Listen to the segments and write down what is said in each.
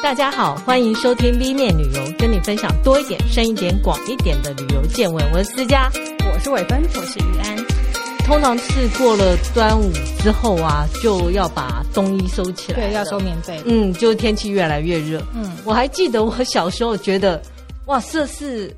大家好，欢迎收听 B 面旅游，跟你分享多一点、深一点、广一点的旅游见闻。我是思佳，我是伟芬，我是于安。通常是过了端午之后啊，就要把冬衣收起来，对，要收棉被。嗯，就是天气越来越热。嗯，我还记得我小时候觉得，哇，摄氏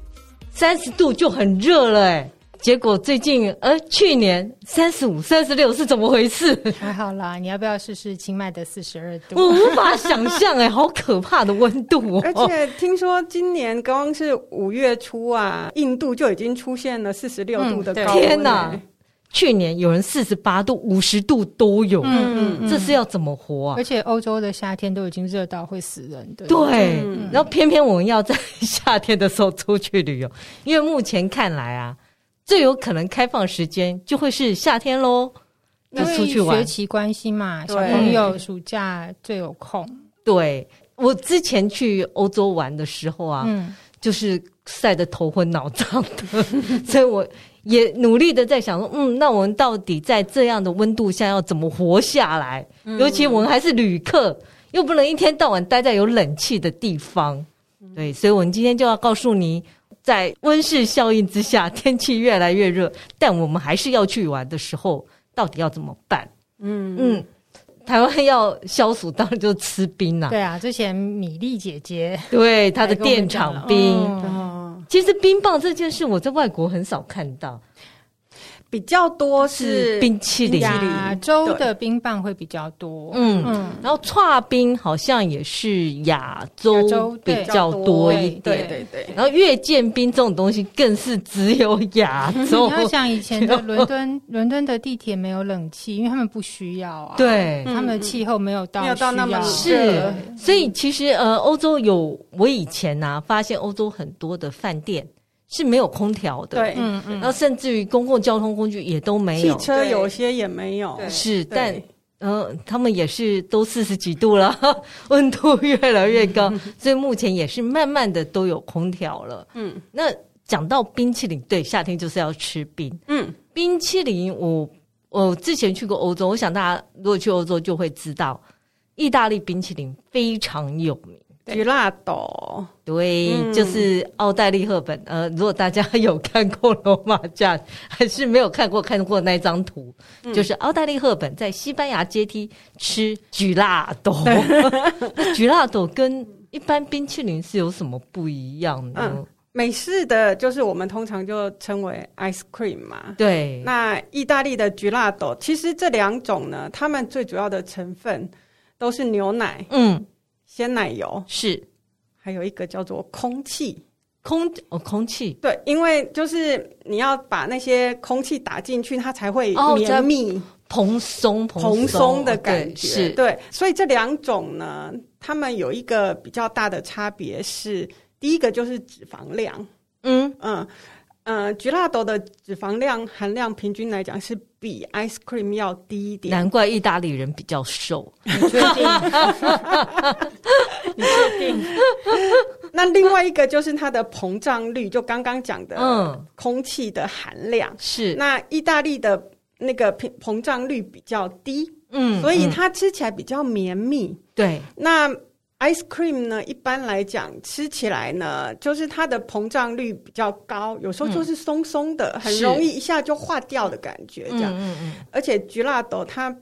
三十度就很热了，哎。结果最近，呃，去年三十五、三十六是怎么回事？还好啦，你要不要试试清迈的四十二度？我无法想象，哎，好可怕的温度哦！而且听说今年刚刚是五月初啊，印度就已经出现了四十六度的高温。天哪！去年有人四十八度、五十度都有，嗯嗯，这是要怎么活啊？而且欧洲的夏天都已经热到会死人的，对。然后偏偏我们要在 夏天的时候出去旅游，因为目前看来啊。最有可能开放时间就会是夏天喽，那出去玩。学期关系嘛，小朋友暑假最有空。对，我之前去欧洲玩的时候啊，嗯，就是晒得头昏脑胀的，所以我也努力的在想说，嗯，那我们到底在这样的温度下要怎么活下来？嗯，尤其我们还是旅客，又不能一天到晚待在有冷气的地方。对，所以我们今天就要告诉你。在温室效应之下，天气越来越热，但我们还是要去玩的时候，到底要怎么办？嗯嗯，台湾要消暑，当然就吃冰了。对啊，之前米粒姐姐对她的电厂冰，哦，其实冰棒这件事，我在外国很少看到。比较多是冰淇淋，亚洲的冰棒会比较多。嗯嗯，然后剉冰好像也是亚洲比较多一点。对对对。然后月见冰这种东西更是只有亚洲。你要想以前的伦敦，伦敦的地铁没有冷气，因为他们不需要啊。对，他们的气候没有到没有到那么是。所以其实呃，欧洲有我以前呢、啊、发现欧洲很多的饭店。是没有空调的，对，嗯嗯，然后甚至于公共交通工具也都没有，汽车有些也没有，是，但嗯、呃，他们也是都四十几度了，温度越来越高，嗯，所以目前也是慢慢的都有空调了。嗯，那讲到冰淇淋，对，夏天就是要吃冰。嗯，冰淇淋我，我我之前去过欧洲，我想大家如果去欧洲就会知道，意大利冰淇淋非常有名。吉拉多，对、嗯，就是奥黛丽·赫本。呃，如果大家有看过《罗马假日》，还是没有看过看过那张图，嗯、就是奥黛丽·赫本在西班牙阶梯吃吉拉多。那吉拉多跟一般冰淇淋是有什么不一样呢？嗯、美式的就是我们通常就称为 ice cream 嘛。对，那意大利的吉拉多，其实这两种呢，它们最主要的成分都是牛奶。嗯。鲜奶油。是，还有一个叫做空气，空哦，空气。对，因为就是你要把那些空气打进去，它才会绵密、哦、蓬松、蓬松的感觉。对是。对，所以这两种呢，它们有一个比较大的差别是，第一个就是脂肪量，嗯。嗯。呃，吉拉多的脂肪量含量平均来讲是比 ice cream 要低一点，难怪意大利人比较瘦。你确定？你确定？那另外一个就是它的膨胀率，就刚刚讲的，嗯，空气的含量是。那意大利的那个膨膨胀率比较低，嗯，所以它吃起来比较绵密。对，那。Ice cream 呢，一般来讲吃起来呢，就是它的膨胀率比较高，有时候就是松松的，嗯、很容易一下就化掉的感觉，这样。嗯嗯嗯。而且 gelato 它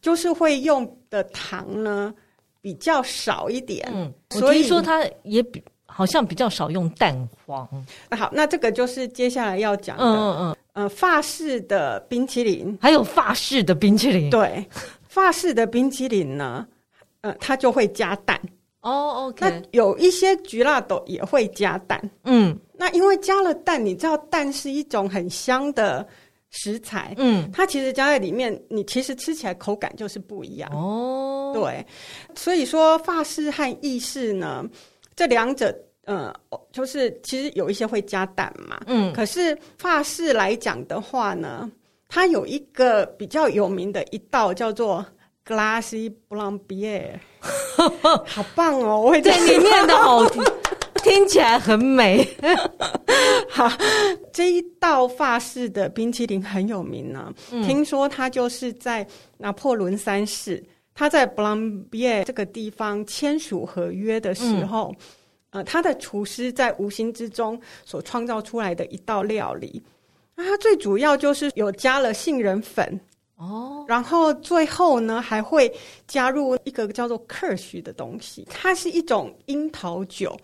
就是会用的糖呢比较少一点，嗯，所以说它也比好像比较少用蛋黄。那好，那这个就是接下来要讲的，嗯嗯嗯，呃，法式的冰淇淋，还有法式的冰淇淋，对，法式的冰淇淋呢，呃，它就会加蛋。哦、oh，OK，那有一些焗辣豆也会加蛋，嗯，那因为加了蛋，你知道蛋是一种很香的食材，嗯，它其实加在里面，你其实吃起来口感就是不一样，哦，对，所以说法式和意式呢，这两者，呃，就是其实有一些会加蛋嘛，嗯，可是法式来讲的话呢，它有一个比较有名的一道叫做。Glace Blanc-Bière 好棒哦！我会在里面的好听起来很美。好，这一道法式的冰淇淋很有名呢、啊嗯。听说它就是在拿破仑三世他在布朗比耶这个地方签署合约的时候，嗯、呃，他的厨师在无形之中所创造出来的一道料理，那它最主要就是有加了杏仁粉哦，然后最后呢还会加入一个叫做 Kirsch 的东西，它是一种樱桃酒，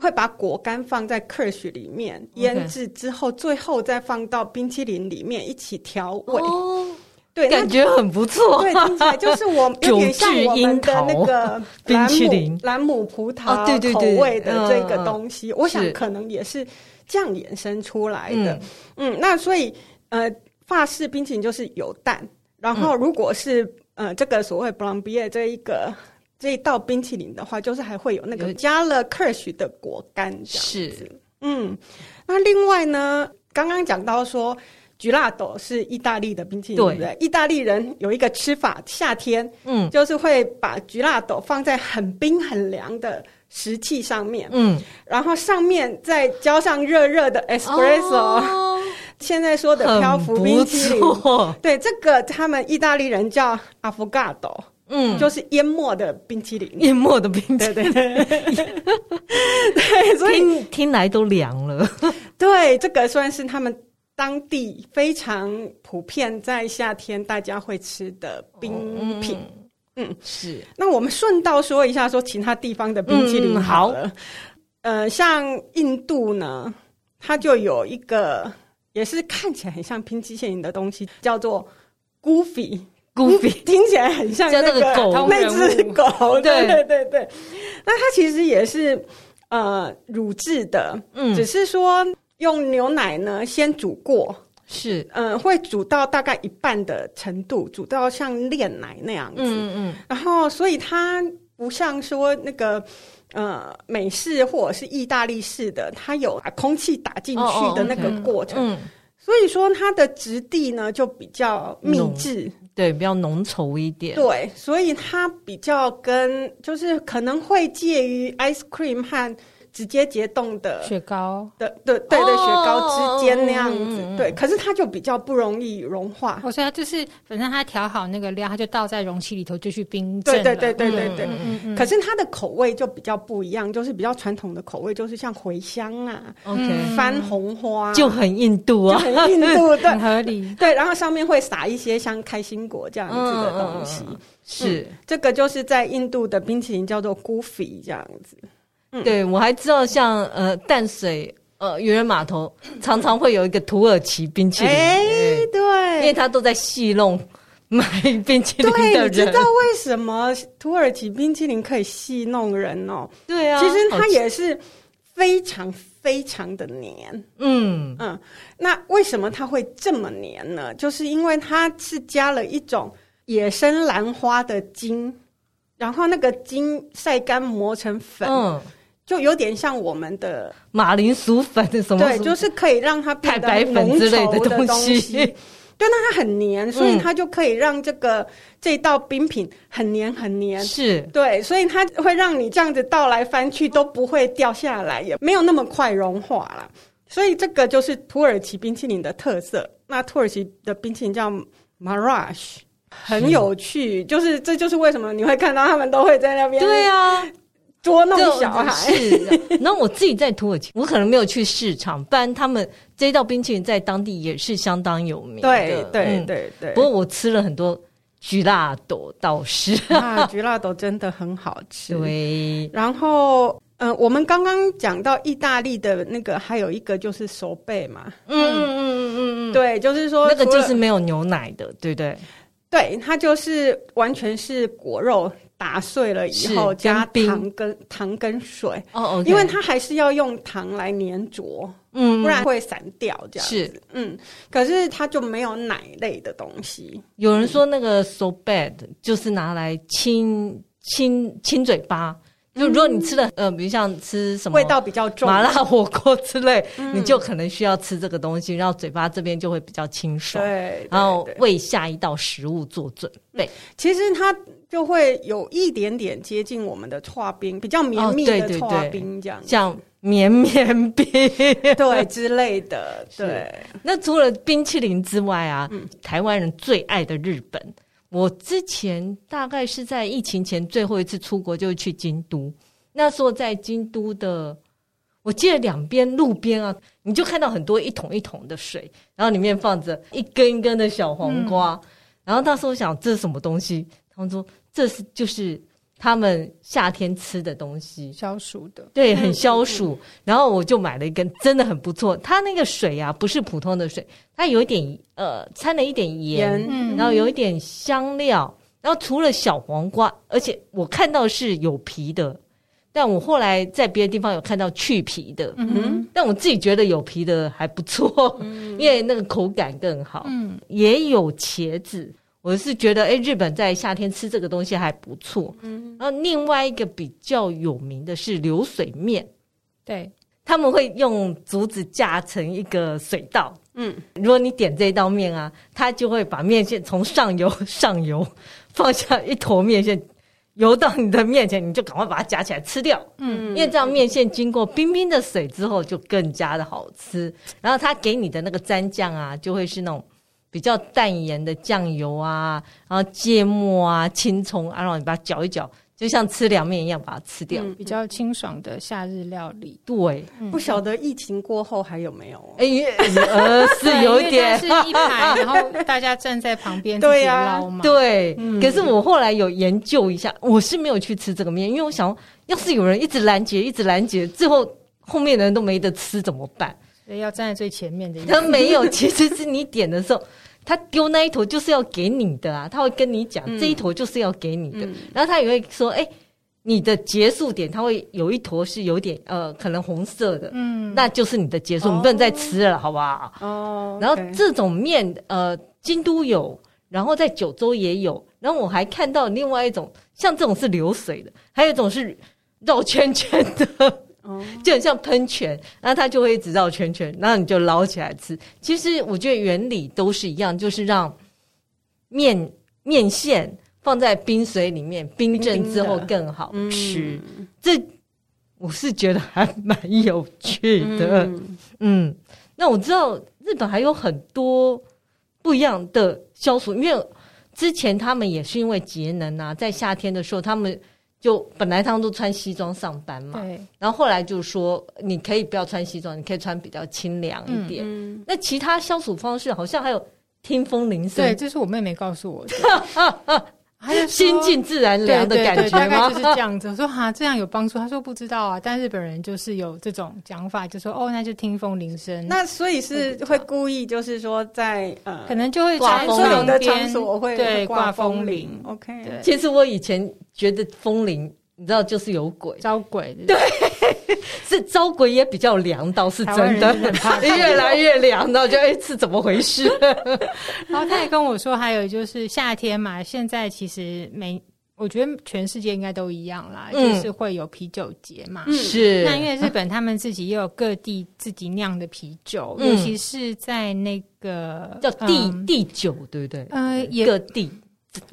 会把果干放在 Kirsch 里面腌制之后，最后再放到冰淇淋里面一起调味。哦对，感觉很不错。对，听起来就是我有点像我们的那个 冰淇淋兰姆葡萄口味的这个东西。我想可能也是这样衍生出来的。嗯，那所以呃，法式冰淇淋就是有蛋，然后如果是呃这个所谓布朗比耶这一个这一道冰淇淋的话，就是还会有那个加了 Kirsch 的果干这样子。是，嗯，那另外呢，刚刚讲到说。Gelato 是意大利的冰淇淋，对不对？意大利人有一个吃法，夏天，嗯，就是会把 Gelato 放在很冰很凉的石器上面，嗯，然后上面再浇上热热的 Espresso，哦，现在说的漂浮冰淇淋，对，这个他们意大利人叫 Affogato，嗯，就是淹没的冰淇淋，淹没的冰淇淋，对对对，对，所以听听来都凉了，对，这个算是他们。当地非常普遍，在夏天大家会吃的冰品，嗯，嗯，是。那我们顺道说一下，说其他地方的冰淇淋好了。嗯、好，呃，像印度呢，它就有一个也是看起来很像拼机械人的东西，叫做 Goofy，Goofy 听起来很像那个狗，那只狗，对。对对对。那它其实也是呃乳制的，嗯，只是说。用牛奶呢，先煮过，是，嗯、呃，会煮到大概一半的程度，煮到像炼奶那样子，嗯嗯，然后所以它不像说那个，呃，美式或者是意大利式的，它有把空气打进去的那个过程，哦哦 okay、所以说它的质地呢就比较密致，对，比较浓稠一点，对，所以它比较跟就是可能会介于 ice cream 和。直接结冻的雪糕的，对对对，雪糕之间那样子，对，可是它就比较不容易融化。我说它就是，反正它调好那个料，它就倒在容器里头就去冰镇对。对对对对对对。可是它的口味就比较不一样，就是比较传统的口味，就是像茴香啊，OK，番红花，就很印度啊，很印度，对，很合理。对，然后上面会撒一些像开心果这样子的东西。是，这个就是在印度的冰淇淋叫做 Kufi 这样子。对，我还知道像呃淡水呃渔人码头常常会有一个土耳其冰淇淋，哎、欸，对，因为他都在戏弄 买冰淇淋的人。对，你知道为什么土耳其冰淇淋可以戏弄人哦？对啊，其实它也是非常非常的黏。嗯嗯，那为什么它会这么黏呢？就是因为它是加了一种野生兰花的茎，然后那个茎晒干磨成粉。嗯。就有点像我们的马铃薯粉什么，对，就是可以让它变得太白粉之类的东西。对，那它很黏，所以它就可以让这个、嗯、这道冰品很黏很黏。是，对，所以它会让你这样子倒来翻去都不会掉下来，也没有那么快融化了。所以这个就是土耳其冰淇淋的特色。那土耳其的冰淇淋叫 Marash，很有趣，就是这就是为什么你会看到他们都会在那边。对啊。捉弄小孩是，然后我自己在土耳其，我可能没有去市场，不然他们这道冰淇淋在当地也是相当有名的。对对对对。不过我吃了很多焗辣豆，倒是 啊，焗辣豆真的很好吃。对。然后，嗯、呃，我们刚刚讲到意大利的那个，还有一个就是手贝嘛。嗯嗯嗯嗯嗯。对，就是说那个就是没有牛奶的，对不对？对，它就是完全是果肉。打碎了以后加糖跟糖跟水。哦，因为它还是要用糖来粘着，嗯，不然会散掉这样子。是，嗯，可是它就没有奶类的东西。有人说那个 so bad 就是拿来亲亲亲嘴巴，就如果你吃的呃，比如像吃什么味道比较重。麻辣火锅之类，你就可能需要吃这个东西，然后嘴巴这边就会比较清爽，对，然后为下一道食物做准备。其实它。就会有一点点接近我们的剉冰，比较绵密的剉冰这样，像绵绵冰。对之类的。对，那除了冰淇淋之外啊，嗯、台湾人最爱的日本，我之前大概是在疫情前最后一次出国，就是去京都。那时候在京都的，我记得两边路边啊，你就看到很多一桶一桶的水，然后里面放着一根一根的小黄瓜。嗯、然后那时候我想，这是什么东西？他们说这是就是。他们夏天吃的东西，消暑的，对，很消暑。然后我就买了一根，真的很不错。它那个水啊，不是普通的水，它有一点呃，掺了一点盐，然后有一点香料。然后除了小黄瓜，而且我看到是有皮的，但我后来在别的地方有看到去皮的。嗯哼，但我自己觉得有皮的还不错，因为那个口感更好。嗯，也有茄子。我是觉得，哎，日本在夏天吃这个东西还不错。嗯，然后另外一个比较有名的是流水面，对，他们会用竹子架成一个水道。嗯，如果你点这一道面啊，他就会把面线从上游上游放下一坨面线，游到你的面前，你就赶快把它夹起来吃掉。嗯，因为这样面线经过冰冰的水之后，就更加的好吃。然后他给你的那个蘸酱啊，就会是那种。比较淡盐的酱油啊，然后芥末啊、青葱啊，然后你把它搅一搅，就像吃凉面一样把它吃掉，嗯、比较清爽的夏日料理。对，嗯、不晓得疫情过后还有没有？哎，呃，是有一点，是一排，然后大家站在旁边 自己捞嘛。对，嗯、可是我后来有研究一下，我是没有去吃这个面，因为我想，要是有人一直拦截，一直拦截，最后后面的人都没得吃怎么办？所以要站在最前面的。他没有，其实是你点的时候。他丢那一坨就是要给你的啊，他会跟你讲、嗯、这一坨就是要给你的，嗯、然后他也会说，哎、欸，你的结束点他会有一坨是有点呃可能红色的，嗯，那就是你的结束，哦、你不能再吃了，好不好？哦，然后这种面呃京都有，然后在九州也有，然后我还看到另外一种，像这种是流水的，还有一种是绕圈圈的。就很像喷泉，然后它就会一直绕圈圈，然后你就捞起来吃。其实我觉得原理都是一样，就是让面面线放在冰水里面冰镇之后更好吃。嗯、这我是觉得还蛮有趣的。嗯，嗯，那我知道日本还有很多不一样的消暑，因为之前他们也是因为节能啊，在夏天的时候他们。就本来他们都穿西装上班嘛，然后后来就说，你可以不要穿西装，你可以穿比较清凉一点。那其他消暑方式好像还有听风铃声，对，这是我妹妹告诉我的。还有心静自然凉的感觉吗？大概就是这样子。我说哈，这样有帮助。他说不知道啊，但日本人就是有这种讲法，就说哦，那就听风铃声。那所以是会故意，就是说在呃，可能就会在风铃的场所会对挂风铃。OK，其实我以前觉得风铃。你知道就是有鬼招鬼，对，是招鬼也比较凉，倒是真的，越来越凉，然后就哎是怎么回事？然后他也跟我说，还有就是夏天嘛，现在其实每我觉得全世界应该都一样啦，嗯、就是会有啤酒节嘛。是，那因为日本他们自己也有各地自己酿的啤酒，嗯、尤其是在那个叫地、嗯、地酒，对不对？呃，也各地。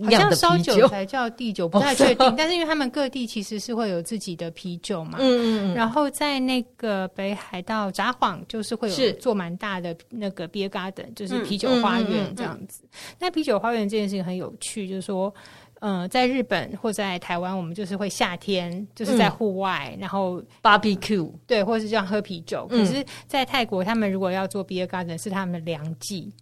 好像烧酒才叫地酒，不太确定。但是因为他们各地其实是会有自己的啤酒嘛，嗯嗯。然后在那个北海道札幌，就是会有做蛮大的那个 beer garden，就是啤酒花园这样子。那啤酒花园这件事情很有趣，就是说，呃，在日本或在台湾，我们就是会夏天就是在户外，然后 barbecue，对，或是这样喝啤酒。可是，在泰国，他们如果要做 beer garden，是他们的凉季。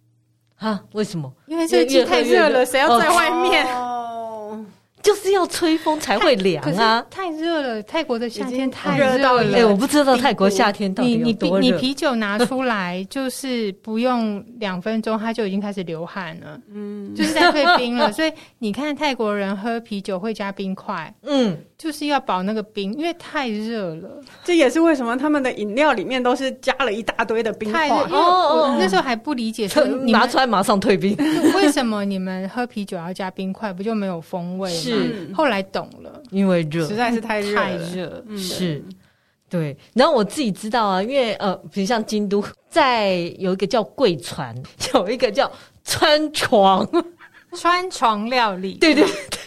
啊？为什么？因为这个季太热了，谁要在外面？哦，就是要吹风才会凉啊！太热了，泰国的夏天太热了。哎，我不知道泰国夏天到底有多热。你你啤酒拿出来，就是不用两分钟，它就已经开始流汗了。嗯，就是在退冰了。所以你看泰国人喝啤酒会加冰块。嗯。就是要保那个冰，因为太热了。这也是为什么他们的饮料里面都是加了一大堆的冰块。哦哦，那时候还不理解，说你拿出来马上退冰。为什么你们喝啤酒要加冰块？不就没有风味吗？是，后来懂了，因为热，实在是太热，太热。是，对。然后我自己知道啊，因为呃，比如像京都，在有一个叫贵船，有一个叫川床，川床料理。对对对。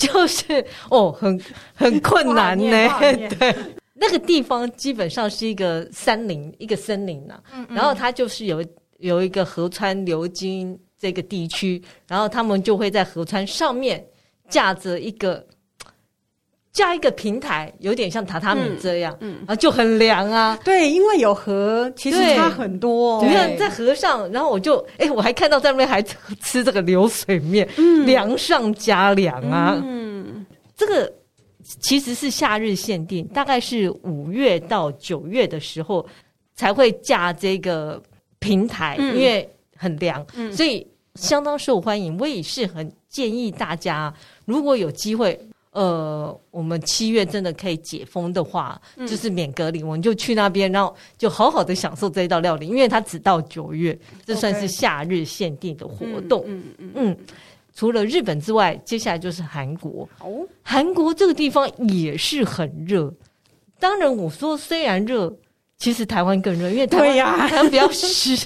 就是哦，很很困难呢。对，那个地方基本上是一个山林，一个森林呐、啊。嗯嗯，然后它就是有有一个河川流经这个地区，然后他们就会在河川上面架着一个架一个平台，有点像榻榻米这样，嗯，然后就很凉啊。对，因为有河，其实差很多。你看在河上，然后我就哎、欸，我还看到在那边还吃这个流水面，嗯，凉上加凉啊。嗯，这个其实是夏日限定，大概是五月到九月的时候才会架这个平台，嗯、因为很凉，嗯，所以相当受欢迎。我也是很建议大家，如果有机会。呃，我们七月真的可以解封的话，嗯、就是免隔离，我们就去那边，然后就好好的享受这一道料理，因为它只到九月，这算是夏日限定的活动。嗯嗯嗯。除了日本之外，接下来就是韩国。哦，韩国这个地方也是很热。当然，我说虽然热，其实台湾更热，因为台湾呀，台湾比较湿，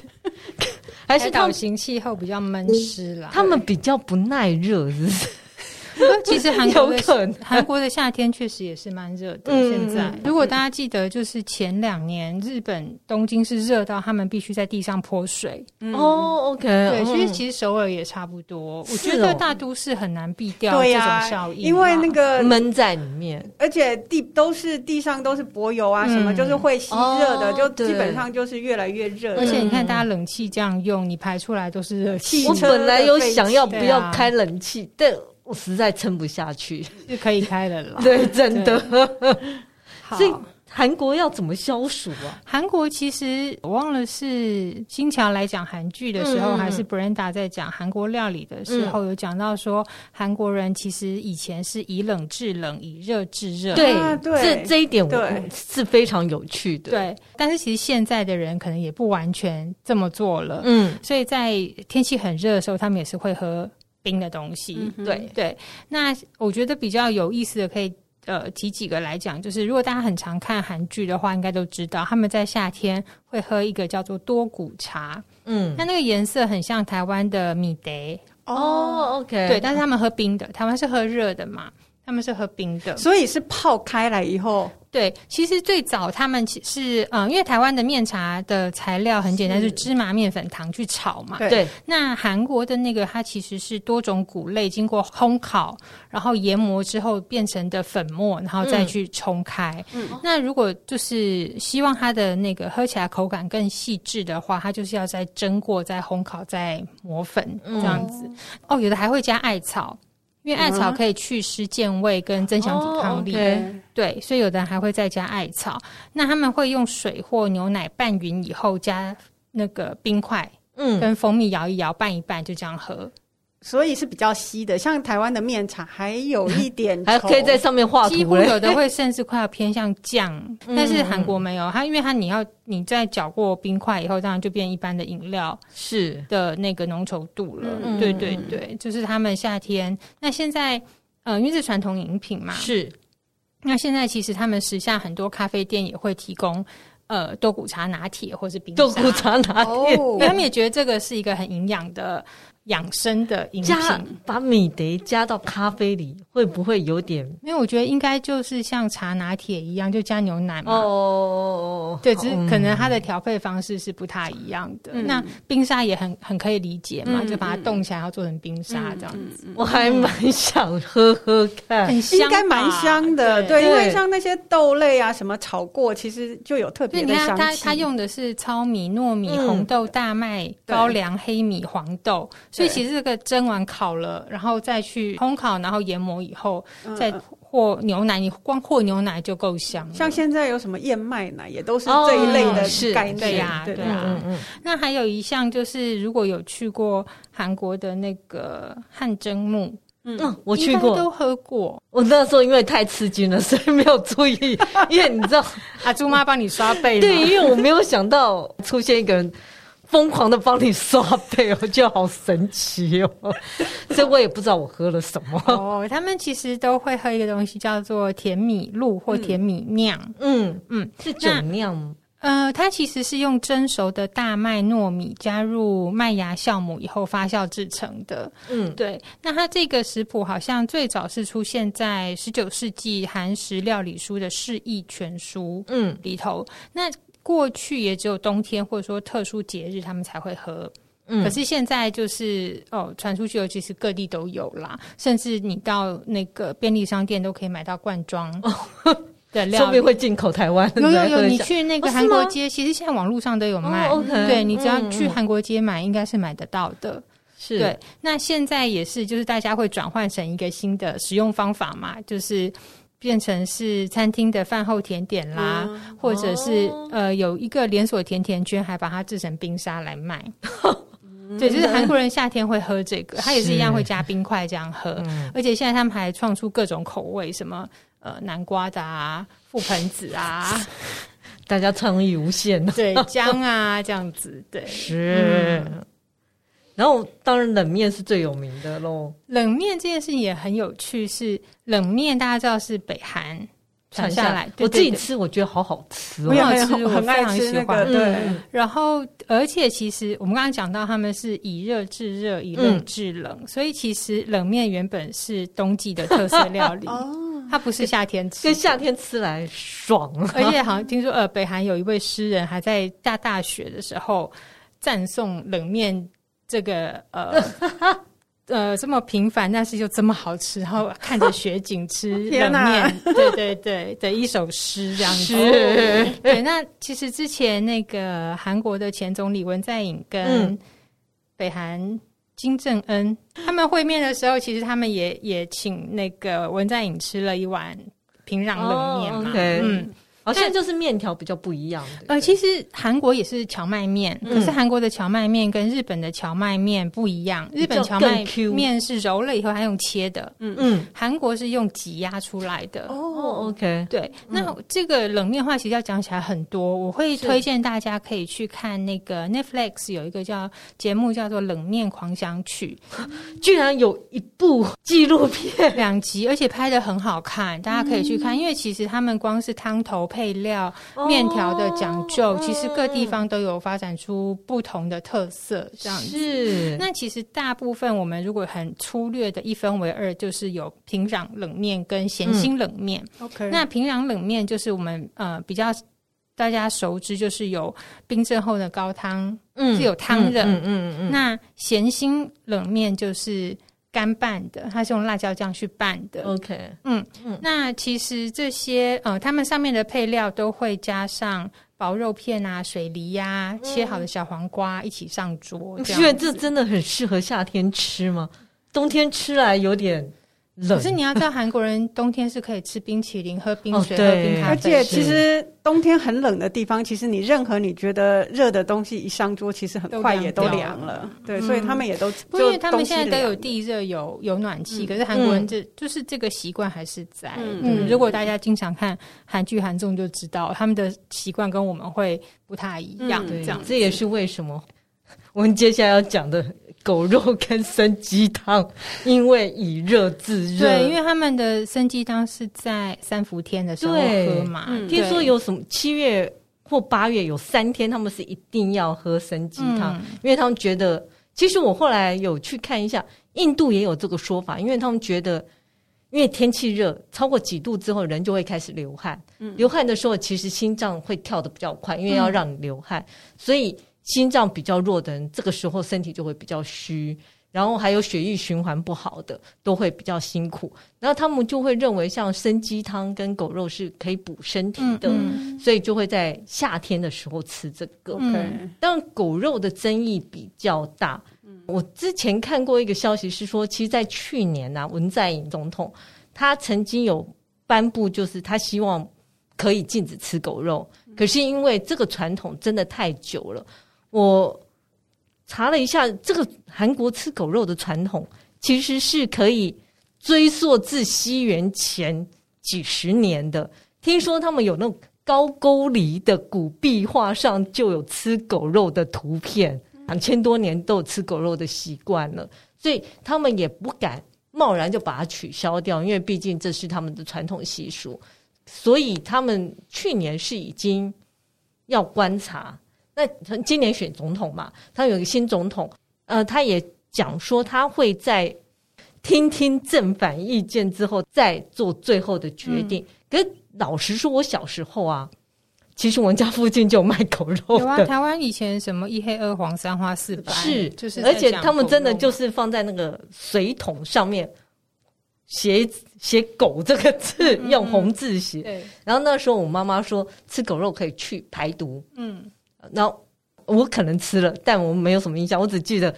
还是岛型气候比较闷湿啦。他们比较不耐热，是不是？其实韩国的韩国的夏天确实也是蛮热的。嗯、现在，如果大家记得，就是前两年日本东京是热到他们必须在地上泼水。嗯、哦，OK，对，所以其实首尔也差不多。我觉得大都市很难避掉这种效应，因为那个闷在里面，而且地都是地上都是柏油啊，什么就是会吸热的，就基本上就是越来越热。而且你看，大家冷气这样用，你排出来都是热气。我本来有想要不要开冷气，但。我实在撑不下去，就可以开了了。对，真的。所以韩国要怎么消暑啊？韩国其实我忘了是金桥来讲韩剧的时候，嗯、还是 Brenda 在讲韩国料理的时候，嗯、有讲到说韩国人其实以前是以冷制冷，以热制热。对，对，这这一点我是非常有趣的。对，但是其实现在的人可能也不完全这么做了。嗯，所以在天气很热的时候，他们也是会喝。冰的东西，对对。那我觉得比较有意思的，可以呃提几个来讲，就是如果大家很常看韩剧的话，应该都知道他们在夏天会喝一个叫做多谷茶。嗯，那那个颜色很像台湾的米德哦，OK。对，但是他们喝冰的，台湾是喝热的嘛，他们是喝冰的，所以是泡开来以后。对，其实最早他们其实嗯，因为台湾的面茶的材料很简单，是，是芝麻、面粉、糖去炒嘛。对。那韩国的那个，它其实是多种谷类经过烘烤，然后研磨之后变成的粉末，然后再去冲开。嗯。那如果就是希望它的那个喝起来口感更细致的话，它就是要再蒸过、再烘烤、再磨粉这样子。嗯、哦，有的还会加艾草。因为艾草可以去湿健胃跟增强抵抗力，嗯 oh, okay. 对，所以有的人还会再加艾草。那他们会用水或牛奶拌匀以后，加那个冰块，嗯，跟蜂蜜摇一摇，拌一拌，就这样喝。所以是比较稀的，像台湾的面茶还有一点，还可以在上面画图，几乎有的会甚至快要偏向酱，但是韩国没有，它因为它你要你在搅过冰块以后，当然就变一般的饮料是的那个浓稠度了。是对对对，就是他们夏天。那现在呃，因为是传统饮品嘛，是。那现在其实他们时下很多咖啡店也会提供呃豆谷茶拿铁或是冰豆谷茶拿铁，因为他们也觉得这个是一个很营养的。养生的饮品，把米得加到咖啡里，会不会有点？因为我觉得应该就是像茶拿铁一样，就加牛奶嘛。哦，对，只是可能它的调配方式是不太一样的。那冰沙也很很可以理解嘛，就把它冻起来，要做成冰沙这样子。我还蛮想喝喝看，很香，应该蛮香的。对，因为像那些豆类啊，什么炒过，其实就有特别的香气。它它用的是糙米、糯米、红豆、大麦、高粱、黑米、黄豆。所以其实这个蒸完烤了，然后再去烘烤，然后研磨以后，再和牛奶。你光和牛奶就够香。像现在有什么燕麦奶，也都是这一类的概念。对呀，对呀。那还有一项就是，如果有去过韩国的那个汗蒸木，嗯，我去过，都喝过。我那时候因为太吃惊了，所以没有注意。因为你知道，阿朱妈帮你刷背。对，因为我没有想到出现一个人。疯狂的帮你刷背，我觉得好神奇哦！所以我也不知道我喝了什么。哦，他们其实都会喝一个东西，叫做甜米露或甜米酿。嗯嗯，是酒酿吗？呃，它其实是用蒸熟的大麦糯米加入麦芽酵母以后发酵制成的。嗯，对。那它这个食谱好像最早是出现在十九世纪韩食料理书的《释义全书》嗯里头。那过去也只有冬天或者说特殊节日他们才会喝，嗯，可是现在就是哦，传出去尤其是各地都有啦，甚至你到那个便利商店都可以买到罐装 的料，说不定会进口台湾。有有有，你去那个韩国街，其实现在网络上都有卖。哦 okay，对，你只要去韩国街买，应该是买得到的。是对，那现在也是，就是大家会转换成一个新的使用方法嘛，就是变成是餐厅的饭后甜点啦，嗯、或者是、哦、呃有一个连锁甜甜圈，还把它制成冰沙来卖。对，就是韩国人夏天会喝这个，他也是一样会加冰块这样喝，嗯、而且现在他们还创出各种口味，什么呃南瓜的啊、覆盆子啊，大家创意无限。对，姜啊这样子，对，是。嗯然后，当然冷面是最有名的喽。冷面这件事情也很有趣，是冷面大家知道是北韩传下来，我自己吃我觉得好好吃，很好吃，我非常喜欢。对，然后而且其实我们刚刚讲到他们是以热制热，以冷制冷，所以其实冷面原本是冬季的特色料理，它不是夏天吃，跟夏天吃来爽。而且好像听说，呃，北韩有一位诗人还在大大雪的时候赞颂冷面。这个呃 呃这么平凡，但是又这么好吃，然后 看着雪景吃 冷面，对对对的一首诗这样子。对，那其实之前那个韩国的前总理文在寅跟北韩金正恩、嗯、他们会面的时候，其实他们也也请那个文在寅吃了一碗平壤冷面嘛，哦 okay、嗯。好像就是面条比较不一样的。呃，其实韩国也是荞麦面，可是韩国的荞麦面跟日本的荞麦面不一样。日本荞麦面是揉了以后还用切的，嗯嗯，韩国是用挤压出来的。哦，OK，对。那这个冷面话其实要讲起来很多，我会推荐大家可以去看那个 Netflix 有一个叫节目叫做《冷面狂想曲》，居然有一部纪录片两集，而且拍的很好看，大家可以去看。因为其实他们光是汤头。配料、面条的讲究，哦、其实各地方都有发展出不同的特色，这样子。是。那其实大部分我们如果很粗略的一分为二，就是有平壤冷面跟咸心冷面。嗯、OK。那平壤冷面就是我们呃比较大家熟知，就是有冰镇后的高汤，嗯，是有汤的。嗯嗯嗯，嗯。那咸心冷面就是。干拌的，它是用辣椒酱去拌的。OK，嗯嗯，那其实这些呃，他们上面的配料都会加上薄肉片啊、水梨呀、切好的小黄瓜一起上桌。你觉得这真的很适合夏天吃吗？冬天吃来有点。可是你要知道，韩国人冬天是可以吃冰淇淋、喝冰水、喝冰咖啡。而且其实冬天很冷的地方，其实你任何你觉得热的东西一上桌，其实很快也都凉了。对，所以他们也都，因为他们现在都有地热、有有暖气，可是韩国人这就是这个习惯还是在。嗯，如果大家经常看韩剧、韩综就知道，他们的习惯跟我们会不太一样。这样，这也是为什么我们接下来要讲的。狗肉跟参鸡汤，因为以热制热。对，因为他们的参鸡汤是在三伏天的时候喝嘛。嗯、听说有什么七月或八月有三天，他们是一定要喝参鸡汤，嗯、因为他们觉得。其实我后来有去看一下，印度也有这个说法，因为他们觉得，因为天气热，超过几度之后，人就会开始流汗。嗯、流汗的时候，其实心脏会跳得比较快，因为要让你流汗，嗯、所以。心脏比较弱的人，这个时候身体就会比较虚，然后还有血液循环不好的，都会比较辛苦。然后他们就会认为，像参鸡汤跟狗肉是可以补身体的，嗯嗯、所以就会在夏天的时候吃这个。嗯、但狗肉的争议比较大。嗯、我之前看过一个消息是说，其实，在去年呢、啊，文在寅总统他曾经有颁布，就是他希望可以禁止吃狗肉，可是因为这个传统真的太久了。我查了一下，这个韩国吃狗肉的传统其实是可以追溯至西元前几十年的。听说他们有那种高句丽的古壁画上就有吃狗肉的图片，两千多年都有吃狗肉的习惯了，所以他们也不敢贸然就把它取消掉，因为毕竟这是他们的传统习俗。所以他们去年是已经要观察。那今年选总统嘛，他有一个新总统，呃，他也讲说他会在听听正反意见之后再做最后的决定。嗯、可是老实说，我小时候啊，其实我们家附近就有卖狗肉的。有啊，台湾以前什么一黑二黄三花四白，是就是，而且他们真的就是放在那个水桶上面写写“狗”这个字，嗯、用红字写。然后那时候我妈妈说吃狗肉可以去排毒。嗯。然后我可能吃了，但我没有什么印象，我只记得。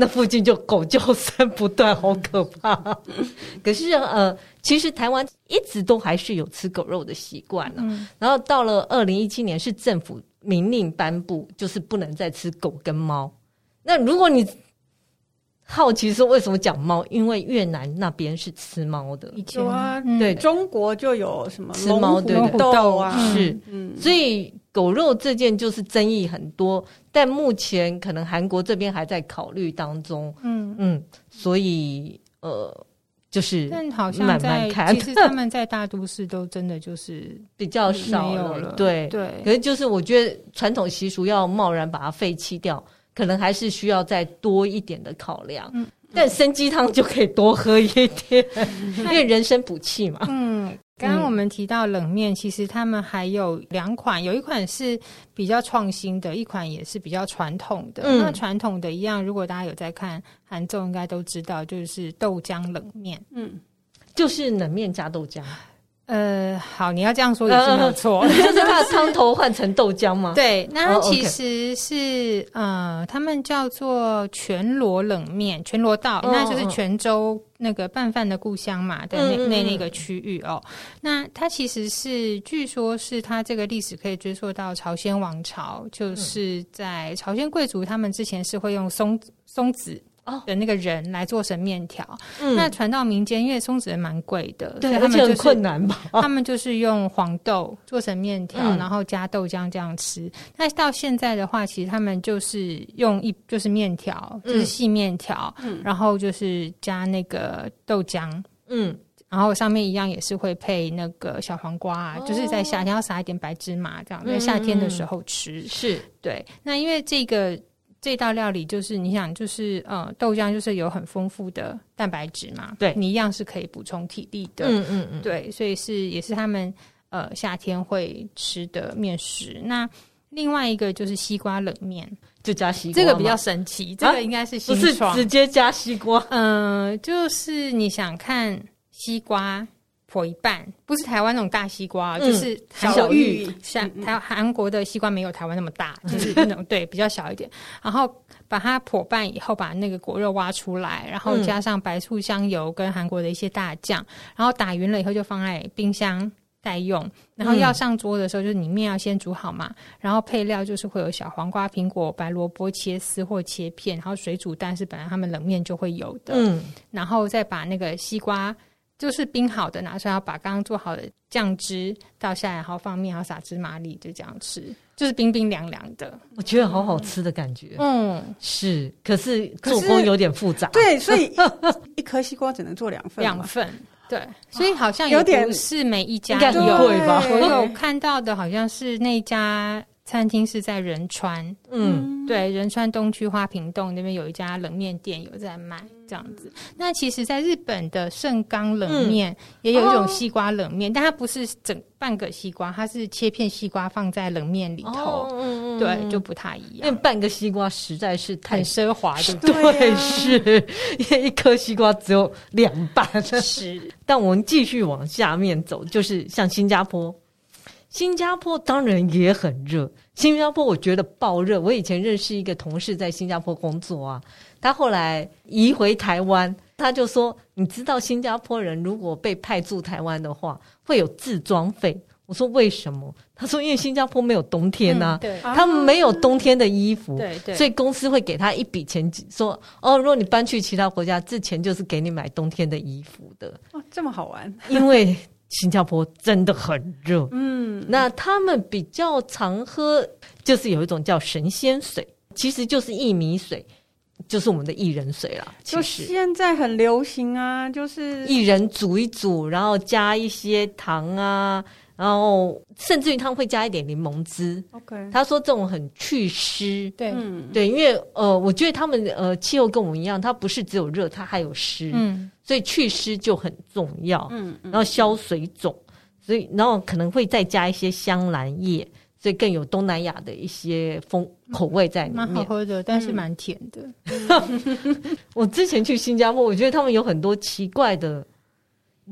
那附近就狗叫声不断，好可怕。可是呃，其实台湾一直都还是有吃狗肉的习惯了。嗯、然后到了二零一七年，是政府明令颁布，就是不能再吃狗跟猫。那如果你好奇说为什么讲猫？因为越南那边是吃猫的，以前啊，对，中国就有什么吃猫的豆啊，是，嗯，所以狗肉这件就是争议很多，但目前可能韩国这边还在考虑当中，嗯嗯，所以呃，就是但好像在其实他 们在大都市都真的就是比较少了，对对，可是就是我觉得传统习俗要贸然把它废弃掉。可能还是需要再多一点的考量，嗯，但参鸡汤就可以多喝一点，嗯、因为人参补气嘛。嗯，刚刚我们提到冷面，其实他们还有两款，有一款是比较创新的，一款也是比较传统的。嗯、那传统的一样，如果大家有在看韩综，应该都知道，就是豆浆冷面。嗯，就是冷面加豆浆。呃，好，你要这样说也是没有错，呃、就是把汤头换成豆浆吗？对，那它其实是、呃，他们叫做全罗冷面，全罗道，哦、那就是泉州那个拌饭的故乡嘛的那、嗯、那那个区域哦。那它其实是，据说是它这个历史可以追溯到朝鲜王朝，就是在朝鲜贵族他们之前是会用松松子。的那个人来做成面条，嗯、那传到民间，因为松子人蛮贵的，对，他们就困难吧？他们就是用黄豆做成面条，嗯、然后加豆浆这样吃。那到现在的话，其实他们就是用一就是面条，就是细面条，嗯、然后就是加那个豆浆，嗯，然后上面一样也是会配那个小黄瓜啊，哦、就是在夏天要撒一点白芝麻这样，在夏天的时候吃。嗯、是对。那因为这个。这道料理就是你想，就是呃，豆浆就是有很丰富的蛋白质嘛，对，你一样是可以补充体力的，嗯嗯嗯，对，所以是也是他们呃夏天会吃的面食。那另外一个就是西瓜冷面，就加西瓜，这个比较神奇，这个应该是新创，不是直接加西瓜，嗯、呃，就是你想看西瓜。剖一半，不是台湾那种大西瓜，嗯、就是小玉。像台韩国的西瓜没有台湾那么大，嗯、就是那种对比较小一点。然后把它剖半以后，把那个果肉挖出来，然后加上白醋、香油跟韩国的一些大酱，然后打匀了以后就放在冰箱待用。然后要上桌的时候，就是你面要先煮好嘛，然后配料就是会有小黄瓜、苹果、白萝卜切丝或切片，然后水煮蛋是本来他们冷面就会有的。嗯，然后再把那个西瓜。就是冰好的拿出来，要把刚刚做好的酱汁倒下来，然后放面，然后撒芝麻粒，就这样吃，就是冰冰凉凉的。我觉得好好吃的感觉。嗯，是，可是做工有点复杂。对，所以 一颗西瓜只能做两份。两份，对，所以好像有点是每一家都有吧？我有看到的好像是那家。餐厅是在仁川，嗯，对，仁川东区花瓶洞那边有一家冷面店有在卖这样子。那其实，在日本的盛冈冷面也有一种西瓜冷面，但它不是整半个西瓜，它是切片西瓜放在冷面里头，嗯，对，就不太一样。因为半个西瓜实在是太奢华，对不对？对，是 因为一颗西瓜只有两半。是，但我们继续往下面走，就是像新加坡。新加坡当然也很热，新加坡我觉得爆热。我以前认识一个同事在新加坡工作啊，他后来移回台湾，他就说：“你知道新加坡人如果被派驻台湾的话，会有自装费。”我说：“为什么？”他说：“因为新加坡没有冬天呐、啊，嗯、他们没有冬天的衣服，对对，所以公司会给他一笔钱，说：哦，如果你搬去其他国家，这钱就是给你买冬天的衣服的。哦，这么好玩，因为。”新加坡真的很热，嗯，那他们比较常喝，就是有一种叫神仙水，其实就是薏米水，就是我们的薏仁水啦。就现在很流行啊，就是薏仁煮一煮，然后加一些糖啊。然后甚至于他们会加一点柠檬汁。OK，他说这种很祛湿。对，嗯，对，因为呃，我觉得他们呃气候跟我们一样，它不是只有热，它还有湿，嗯，所以祛湿就很重要。嗯，然后消水肿，所以然后可能会再加一些香兰叶，所以更有东南亚的一些风口味在里面，蛮好喝的，但是蛮甜的。我之前去新加坡，我觉得他们有很多奇怪的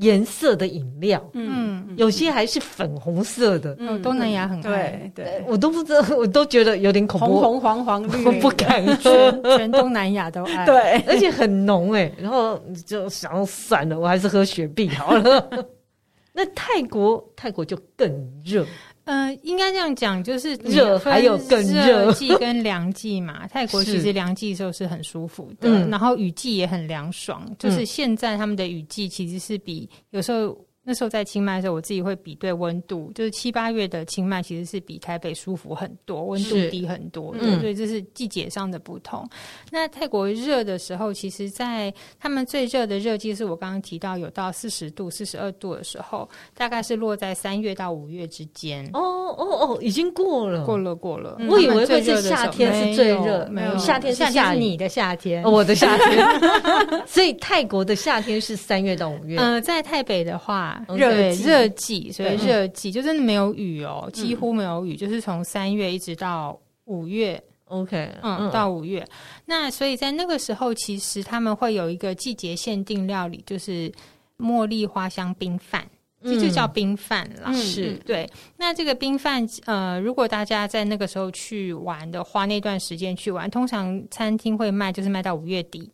颜色的饮料，嗯，有些还是粉红色的。嗯，东南亚很爱，对对，我都不知道，我都觉得有点恐怖，红红黄黄绿，我不敢喝，全东南亚都爱，对，而且很浓哎，然后就想算了，我还是喝雪碧好了。那泰国，泰国就更热。呃，应该这样讲，就是热还有更热季跟凉季嘛。泰国其实凉季的时候是很舒服的，嗯、然后雨季也很凉爽。就是现在他们的雨季其实是比有时候。那时候在清迈的时候，我自己会比对温度，就是七八月的清迈其实是比台北舒服很多，温度低很多，所以这是季节上的不同。那泰国热的时候，其实，在他们最热的热季是我刚刚提到有到四十度、四十二度的时候，大概是落在三月到五月之间。哦哦哦，已经过了，过了，过了。我以为会是夏天是最热，没有，夏天是夏天是你的夏天，我的夏天。所以泰国的夏天是三月到五月。呃，在台北的话，热热。热季，所以热季就真的没有雨哦，几乎没有雨，就是从三月一直到五月，OK，嗯，到五月。那所以在那个时候，其实他们会有一个季节限定料理，就是茉莉花香冰饭，这就叫冰饭啦。是对。那这个冰饭，呃，如果大家在那个时候去玩的话，那段时间去玩，通常餐厅会卖，就是卖到五月底。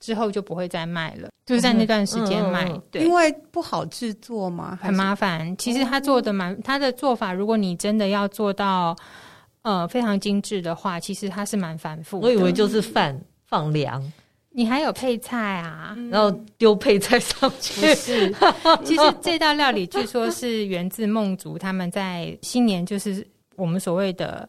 之后就不会再卖了，就是在那段时间卖，嗯、对，因为不好制作嘛，很麻烦。其实他做的蛮，嗯、他的做法，如果你真的要做到呃非常精致的话，其实它是蛮繁复的。我以为就是饭放凉，你还有配菜啊，嗯、然后丢配菜上去。是，其实这道料理据说是源自孟族，他们在新年就是我们所谓的。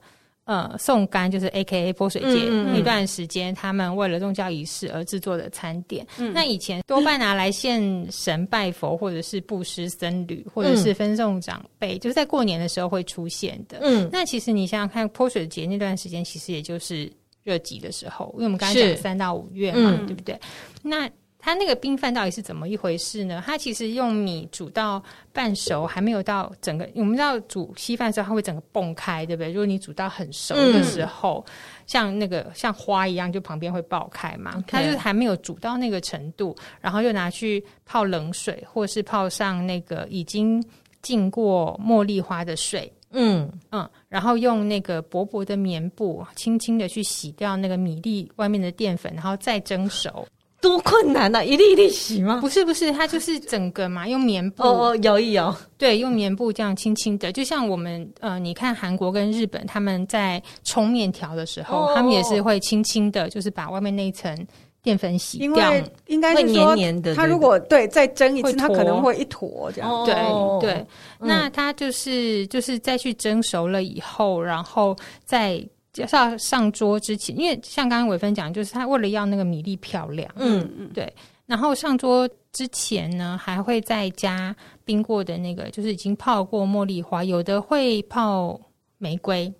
呃，送干就是 A.K.A 泼水节、嗯嗯、那段时间，他们为了宗教仪式而制作的餐点。嗯、那以前多半拿来献神拜佛，或者是布施僧侣，或者是分送长辈，嗯、就是在过年的时候会出现的。嗯，那其实你想想看，泼水节那段时间，其实也就是热季的时候，因为我们刚才讲三到五月嘛，嗯、对不对？那它那个冰饭到底是怎么一回事呢？它其实用米煮到半熟，还没有到整个。我们知道煮稀饭的时候，它会整个崩开，对不对？如果你煮到很熟的时候，嗯、像那个像花一样，就旁边会爆开嘛。它就是还没有煮到那个程度，然后又拿去泡冷水，或是泡上那个已经浸过茉莉花的水。嗯嗯，然后用那个薄薄的棉布，轻轻的去洗掉那个米粒外面的淀粉，然后再蒸熟。多困难呐！一粒一粒洗吗？不是不是，它就是整个嘛，用棉布哦哦摇一摇，对，用棉布这样轻轻的，就像我们呃，你看韩国跟日本他们在冲面条的时候，他们也是会轻轻的，就是把外面那一层淀粉洗掉，因为应该是黏黏的。它如果对再蒸一次，它可能会一坨这样。对对，那它就是就是再去蒸熟了以后，然后再。要上桌之前，因为像刚刚伟芬讲，就是他为了要那个米粒漂亮，嗯嗯，对。然后上桌之前呢，还会再加冰过的那个，就是已经泡过茉莉花，有的会泡玫瑰，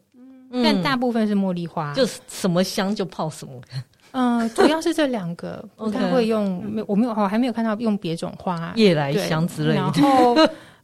嗯，但大部分是茉莉花，就是什么香就泡什么。嗯、呃，主要是这两个，不太 会用，没我没有，我还没有看到用别种花，夜来香之类的。然后，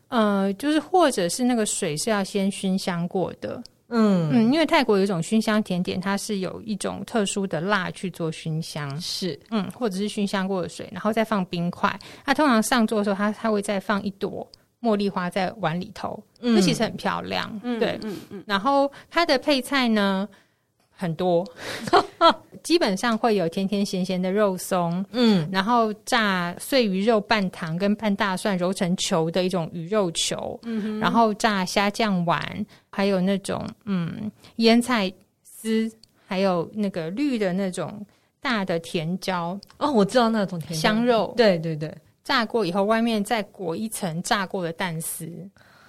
呃，就是或者是那个水是要先熏香过的。嗯嗯，因为泰国有一种熏香甜点，它是有一种特殊的蜡去做熏香，是嗯，或者是熏香过的水，然后再放冰块。它通常上桌的时候，它它会再放一朵茉莉花在碗里头，那、嗯、其实很漂亮。嗯、对，嗯嗯。然后它的配菜呢，很多，基本上会有甜甜咸咸的肉松，嗯，然后炸碎鱼肉拌糖跟拌大蒜揉成球的一种鱼肉球，嗯，然后炸虾酱丸，还有那种嗯腌菜丝，还有那个绿的那种大的甜椒。哦，我知道那种甜椒。香肉，对对对，炸过以后外面再裹一层炸过的蛋丝。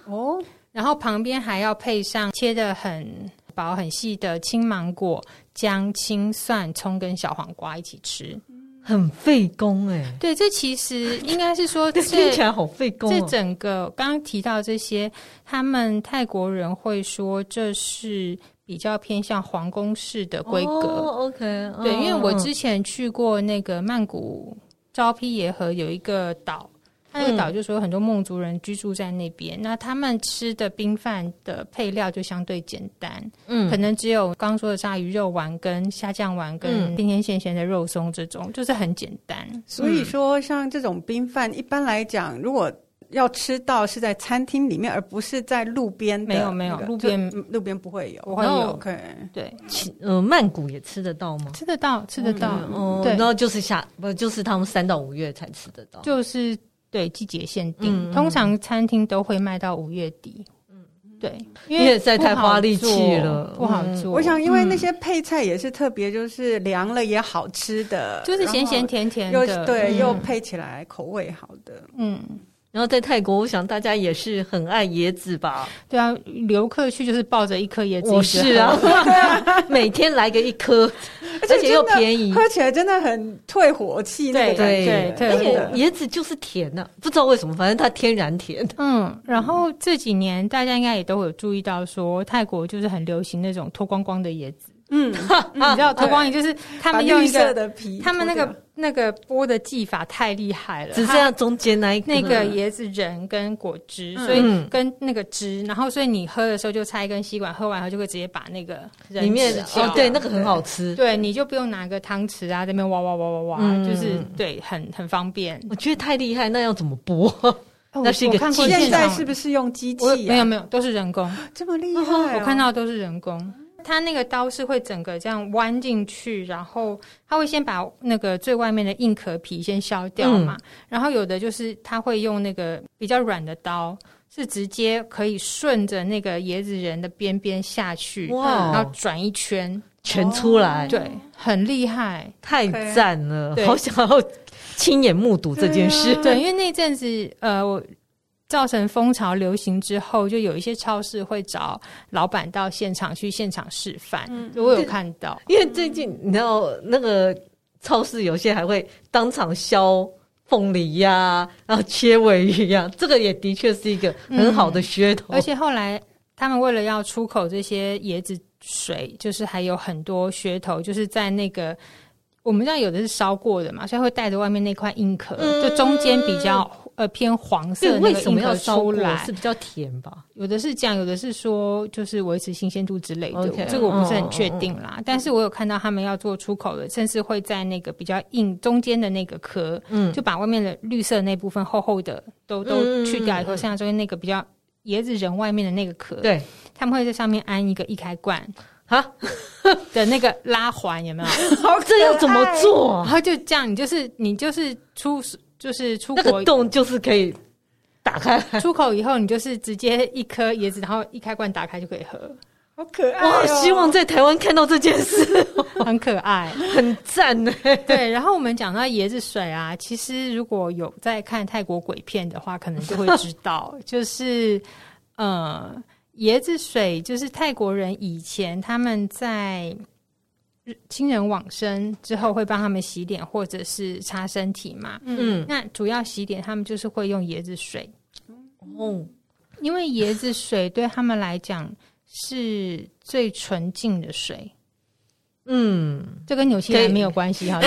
哦，然后旁边还要配上切的很。薄很细的青芒果、姜、青蒜、葱跟小黄瓜一起吃，很费工哎。对，这其实应该是说，听起来好费工。这整个刚刚提到这些，他们泰国人会说这是比较偏向皇宫式的规格。Oh, OK，对，因为我之前去过那个曼谷昭披耶河有一个岛。他那个岛就说有很多孟族人居住在那边，嗯、那他们吃的冰饭的配料就相对简单，嗯，可能只有刚刚说的鲨鱼肉丸、跟虾酱丸、跟天天咸咸的肉松这种，就是很简单。所以说，像这种冰饭，一般来讲，如果要吃到是在餐厅里面，而不是在路边、那个。没有没有，路边路边不会有，不会有。OK，对，呃，曼谷也吃得到吗？吃得到，吃得到。哦，然后就是下不就是他们三到五月才吃得到，就是对季节限定，通常餐厅都会卖到五月底。嗯，对，因为实在太花力气了，不好做。我想，因为那些配菜也是特别，就是凉了也好吃的，就是咸咸甜甜的，对，又配起来口味好的，嗯。然后在泰国，我想大家也是很爱椰子吧？对啊，游客去就是抱着一颗椰子。我是啊 每天来个一颗，而且又便宜，喝起来真的很退火气。对对对，而且椰子就是甜的，不知道为什么，反正它天然甜。嗯，然后这几年大家应该也都有注意到，说泰国就是很流行那种脱光光的椰子。嗯，你知道脱光，就是他们用一个的皮，他们那个那个剥的技法太厉害了，只剩下中间那一那个椰子仁跟果汁，所以跟那个汁，然后所以你喝的时候就插一根吸管，喝完后就会直接把那个里面哦，对，那个很好吃，对，你就不用拿个汤匙啊，这边挖挖挖挖挖，就是对，很很方便。我觉得太厉害，那要怎么剥？那是一个机器，现在是不是用机器？没有没有，都是人工，这么厉害，我看到都是人工。它那个刀是会整个这样弯进去，然后它会先把那个最外面的硬壳皮先削掉嘛，嗯、然后有的就是它会用那个比较软的刀，是直接可以顺着那个椰子仁的边边下去，然后转一圈。全出来，对，很厉害，太赞了，好想要亲眼目睹这件事。对，因为那阵子呃我。造成风潮流行之后，就有一些超市会找老板到现场去现场示范。嗯，我有看到，因为最近你知道那个超市有些还会当场削凤梨呀、啊，然后切尾鱼呀，这个也的确是一个很好的噱头。而且后来他们为了要出口这些椰子水，就是还有很多噱头，就是在那个我们知道有的是烧过的嘛，所以会带着外面那块硬壳，嗯、就中间比较。呃，偏黄色那个硬壳出来是比较甜吧？有的是这样，有的是说就是维持新鲜度之类的，Okay. 这个我不是很确定啦。嗯、但是我有看到他们要做出口的，甚至会在那个比较硬中间的那个壳，嗯，就把外面的绿色那部分厚厚的都都去掉以后，剩下中间那个比较椰子仁外面的那个壳，对，他们会在上面安一个易开罐啊 的那个拉环，有没有？好，这要怎么做？然后就这样，你就是你就是出。就是出口那个洞就是可以打开，出口以后你就是直接一颗椰子，然后一开罐打开就可以喝，好可爱哦！希望在台湾看到这件事，很可爱，很赞呢。对，然后我们讲到椰子水啊，其实如果有在看泰国鬼片的话，可能就会知道，就是呃，椰子水就是泰国人以前他们在。亲人往生之后会帮他们洗脸或者是擦身体嘛？嗯，那主要洗脸他们就是会用椰子水。哦，因为椰子水对他们来讲是最纯净的水。嗯，这跟纽西兰没有关系哈，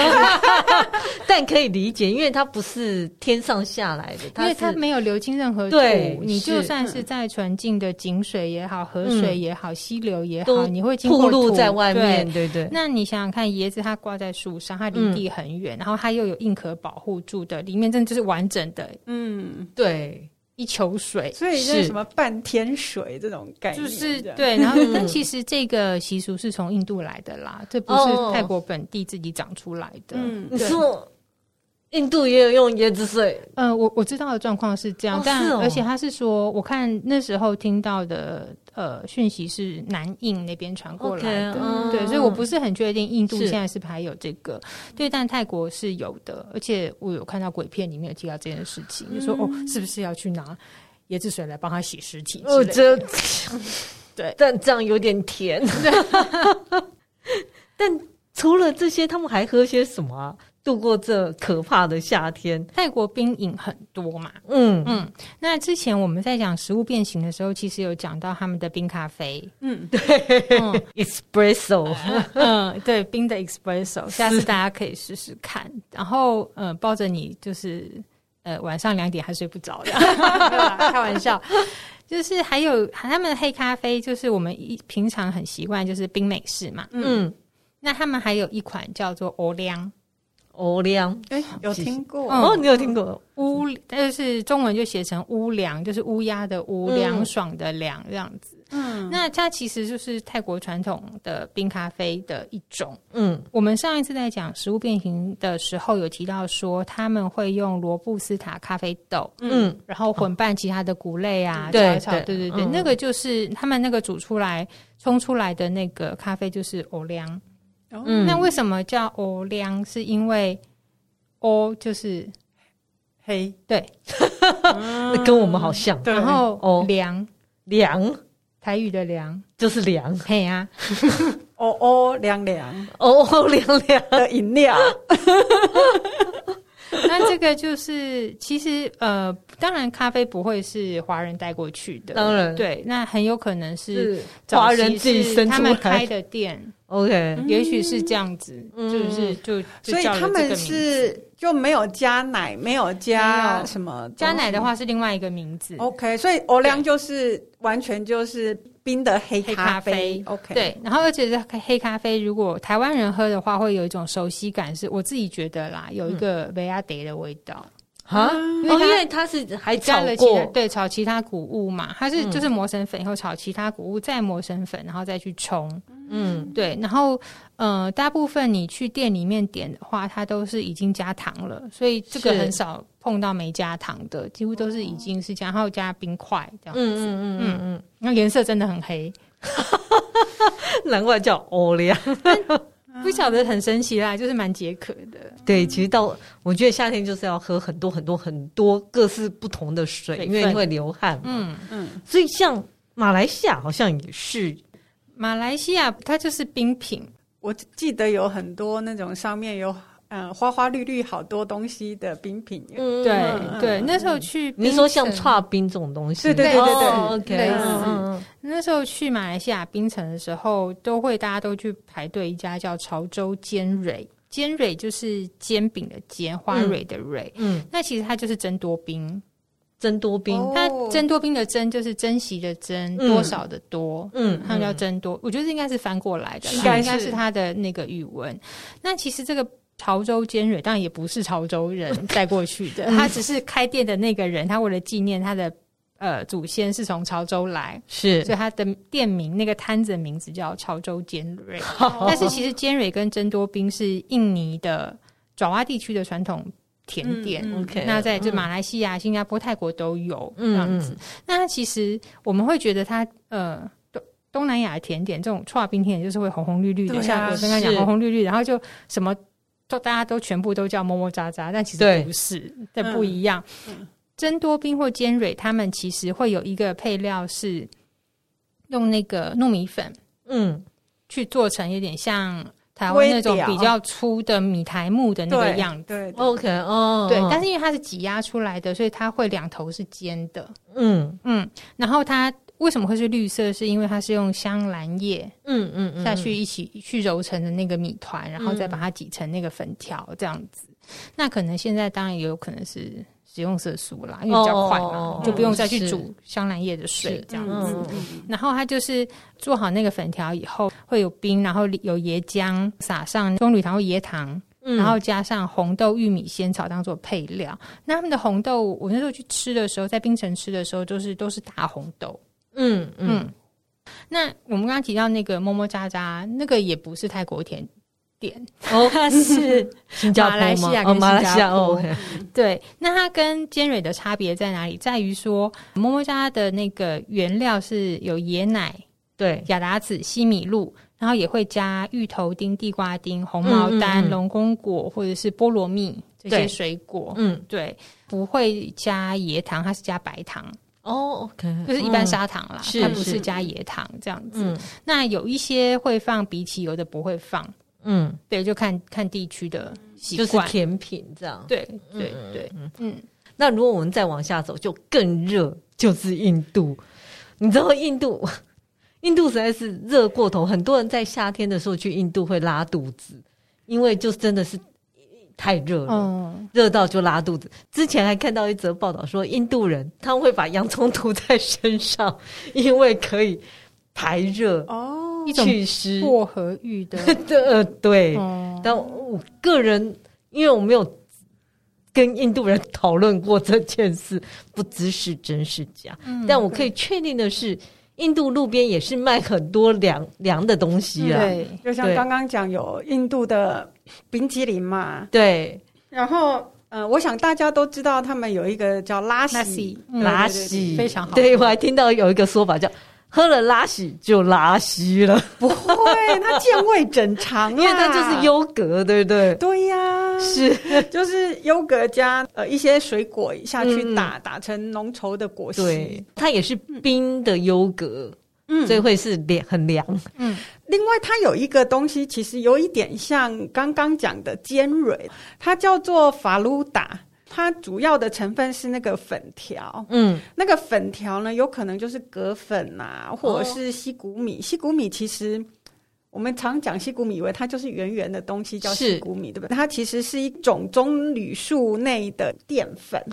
但可以理解，因为它不是天上下来的，因为它没有流经任何对，你就算是在纯净的井水也好，河水也好，溪流也好，你会经过露在外面，对。对。那你想想看，椰子它挂在树上，它离地很远，然后它又有硬壳保护住的，里面真的就是完整的，嗯，对。一球水，所以是什么半天水这种概念，就是对。然后，但其实这个习俗是从印度来的啦，这不是泰国本地自己长出来的。嗯，你说印度也有用椰子水？嗯，我我知道的状况是这样，但而且他是说，我看那时候听到的。呃，讯息是南印那边传过来的，okay, 嗯、对，所以我不是很确定印度现在是不是还有这个，对，但泰国是有的，而且我有看到鬼片里面有提到这件事情，嗯、就说哦，是不是要去拿椰子水来帮他洗尸体？哦，这，对，但这样有点甜。但除了这些，他们还喝些什么啊？度过这可怕的夏天，泰国冰饮很多嘛。嗯嗯，那之前我们在讲食物变形的时候，其实有讲到他们的冰咖啡。嗯，对，espresso。嗯，对，冰的 espresso，下次大家可以试试看。然后，呃，抱着你就是。呃晚上两点还睡不着的，开玩笑。就是还有他们的黑咖啡，就是我们一平常很习惯，就是冰美式嘛。嗯，那他们还有一款叫做欧凉。欧凉，哎，有听过哦？你有听过乌？但是中文就写成乌凉，就是乌鸦的乌，凉爽的凉这样子。嗯，那它其实就是泰国传统的冰咖啡的一种。嗯，我们上一次在讲食物变形的时候，有提到说他们会用罗布斯塔咖啡豆，嗯，然后混拌其他的谷类啊，对对对对，那个就是他们那个煮出来冲出来的那个咖啡就是欧凉。嗯，那为什么叫欧凉？是因为欧就是黑，对，那 跟我们好像。然后欧凉凉，台语的凉就是凉，嘿啊，哦哦凉凉，哦哦凉凉的饮料。那这个就是，其实呃，当然咖啡不会是华人带过去的，当然。对，那很有可能是华人自己生他们开的店，OK，也许是这样子，就是就所以他们是就没有加奶，没有加什么，加奶的话是另外一个名字，OK，所以欧良就是完全就是。冰的黑咖啡，OK，对，然后而且是黑咖啡，如果台湾人喝的话，会有一种熟悉感，是我自己觉得啦，有一个维亚德的味道啊，因为它是还加了其他对炒其他谷物嘛，它是就是磨成粉以后炒其他谷物，再磨成粉，然后再去冲，嗯，对，然后呃，大部分你去店里面点的话，它都是已经加糖了，所以这个很少。碰到没加糖的，几乎都是已经是加，然后加冰块这样子。嗯嗯嗯嗯嗯，那颜色真的很黑，难怪叫欧凉。不晓得很神奇啦，就是蛮解渴的。对，其实到我觉得夏天就是要喝很多很多很多各式不同的水，因为你会流汗。嗯嗯，所以像马来西亚好像也是，马来西亚它就是冰品，我记得有很多那种上面有。嗯，花花绿绿好多东西的冰品，嗯，对对，那时候去，你说像剉冰这种东西，对对对对对，OK，嗯，那时候去马来西亚冰城的时候，都会大家都去排队一家叫潮州煎蕊，煎蕊就是煎饼的煎，花蕊的蕊，嗯，那其实它就是珍多冰，珍多冰，它珍多冰的珍就是珍惜的珍，多少的多，嗯，它叫珍多，我觉得应该是翻过来的，应该应该是它的那个语文，那其实这个。潮州尖蕊当然也不是潮州人 带过去的，他只是开店的那个人，他为了纪念他的呃祖先是从潮州来，是，所以他的店名那个摊子的名字叫潮州尖蕊。哦、但是其实尖蕊跟珍多冰是印尼的爪哇地区的传统甜点。嗯、OK，那在这马来西亚、新加坡、泰国都有这样子。嗯、那其实我们会觉得它呃东东南亚的甜点这种串冰甜点就是会红红绿绿的，啊、像我刚刚讲红红绿绿，然后就什么。都大家都全部都叫么么喳喳，但其实不是，这不一样。嗯、珍多冰或尖蕊，他们其实会有一个配料是用那个糯米粉，嗯，去做成有点像台湾那种比较粗的米苔木的那个样子。，OK，哦，对，但是因为它是挤压出来的，所以它会两头是尖的。嗯嗯，然后它。为什么会是绿色？是因为它是用香兰叶，嗯嗯下去一起去揉成的那个米团，然后再把它挤成那个粉条这样子。那可能现在当然也有可能是食用色素啦，因为比较快嘛，就不用再去煮香兰叶的水这样子。然后它就是做好那个粉条以后，会有冰，然后有椰浆，撒上棕榈糖或椰糖，然后加上红豆、玉米、仙草当做配料。那他们的红豆，我那时候去吃的时候，在冰城吃的时候，都是都是大红豆。嗯嗯，那我们刚刚提到那个么么喳喳，那个也不是泰国甜点，哦，它 是马来西亚跟新加坡。哦、马来西亚哦，对，那它跟尖蕊的差别在哪里？在于说么么喳的那个原料是有椰奶、对。亚达子、西米露，然后也会加芋头丁、地瓜丁、红毛丹、龙宫、果或者是菠萝蜜这些水果。嗯，对，不会加椰糖，它是加白糖。哦，OK，就是一般砂糖啦，它不是加椰糖这样子。那有一些会放荸荠，有的不会放。嗯，对，就看看地区的习惯。就是甜品这样。对对对，嗯。那如果我们再往下走，就更热，就是印度。你知道印度，印度实在是热过头，很多人在夏天的时候去印度会拉肚子，因为就真的是。太热了，热、嗯、到就拉肚子。之前还看到一则报道说，印度人他们会把洋葱涂在身上，因为可以排热哦，祛湿薄荷浴的。呃，对。嗯、但我个人，因为我没有跟印度人讨论过这件事，不知是真是假。嗯、但我可以确定的是。印度路边也是卖很多凉凉的东西啊，对，就像刚刚讲有印度的冰淇淋嘛，对。然后，呃，我想大家都知道，他们有一个叫拉西，拉西非常好。对，我还听到有一个说法叫。喝了拉稀就拉稀了，不会，它健胃整肠，因为它就是优格，对不对？对呀、啊，是，就是优格加呃一些水果下去打，嗯、打成浓稠的果昔。对，它也是冰的优格，嗯，所以会是凉很凉。嗯，另外它有一个东西，其实有一点像刚刚讲的尖蕊，它叫做法鲁达。它主要的成分是那个粉条，嗯，那个粉条呢，有可能就是葛粉啊，或者是西谷米。哦、西谷米其实我们常讲西谷米，以为它就是圆圆的东西叫西谷米，是对不对？它其实是一种棕榈树内的淀粉。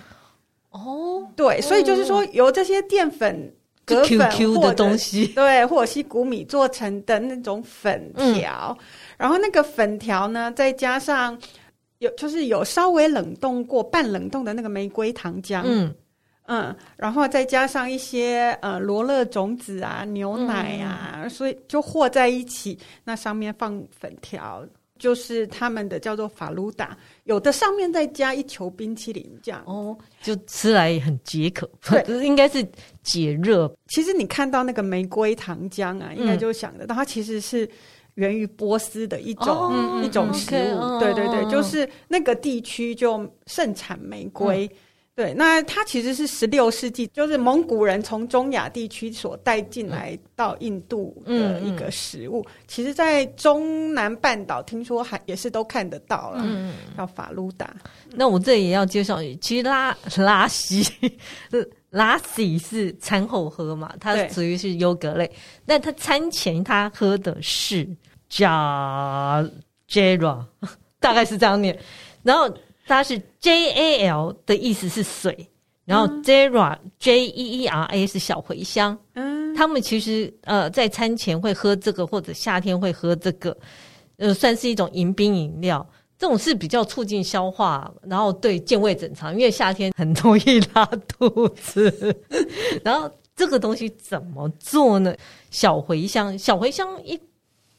哦，对，所以就是说由这些淀粉、葛粉 QQ 的东西，对，或者西谷米做成的那种粉条，嗯、然后那个粉条呢，再加上。有就是有稍微冷冻过、半冷冻的那个玫瑰糖浆，嗯嗯，然后再加上一些呃罗勒种子啊、牛奶啊，嗯、所以就和在一起。那上面放粉条，就是他们的叫做法鲁达。有的上面再加一球冰淇淋，这样哦，就吃来也很解渴，对，应该是解热。其实你看到那个玫瑰糖浆啊，应该就想得到，它其实是。源于波斯的一种、oh, 一种食物，okay, 对对对，oh. 就是那个地区就盛产玫瑰。嗯、对，那它其实是十六世纪，就是蒙古人从中亚地区所带进来到印度的一个食物。嗯嗯、其实，在中南半岛听说还也是都看得到了，嗯、叫法鲁达。那我这里也要介绍，其实拉 拉西是拉西是餐后喝嘛，它属于是优格类，那它餐前它喝的是。加 Jera 大概是这样念，然后它是 J A L 的意思是水，然后 Jera J E E R A 是小茴香。嗯，他们其实呃在餐前会喝这个，或者夏天会喝这个，呃，算是一种迎宾饮料。这种是比较促进消化，然后对健胃整肠，因为夏天很容易拉肚子。然后这个东西怎么做呢？小茴香，小茴香一。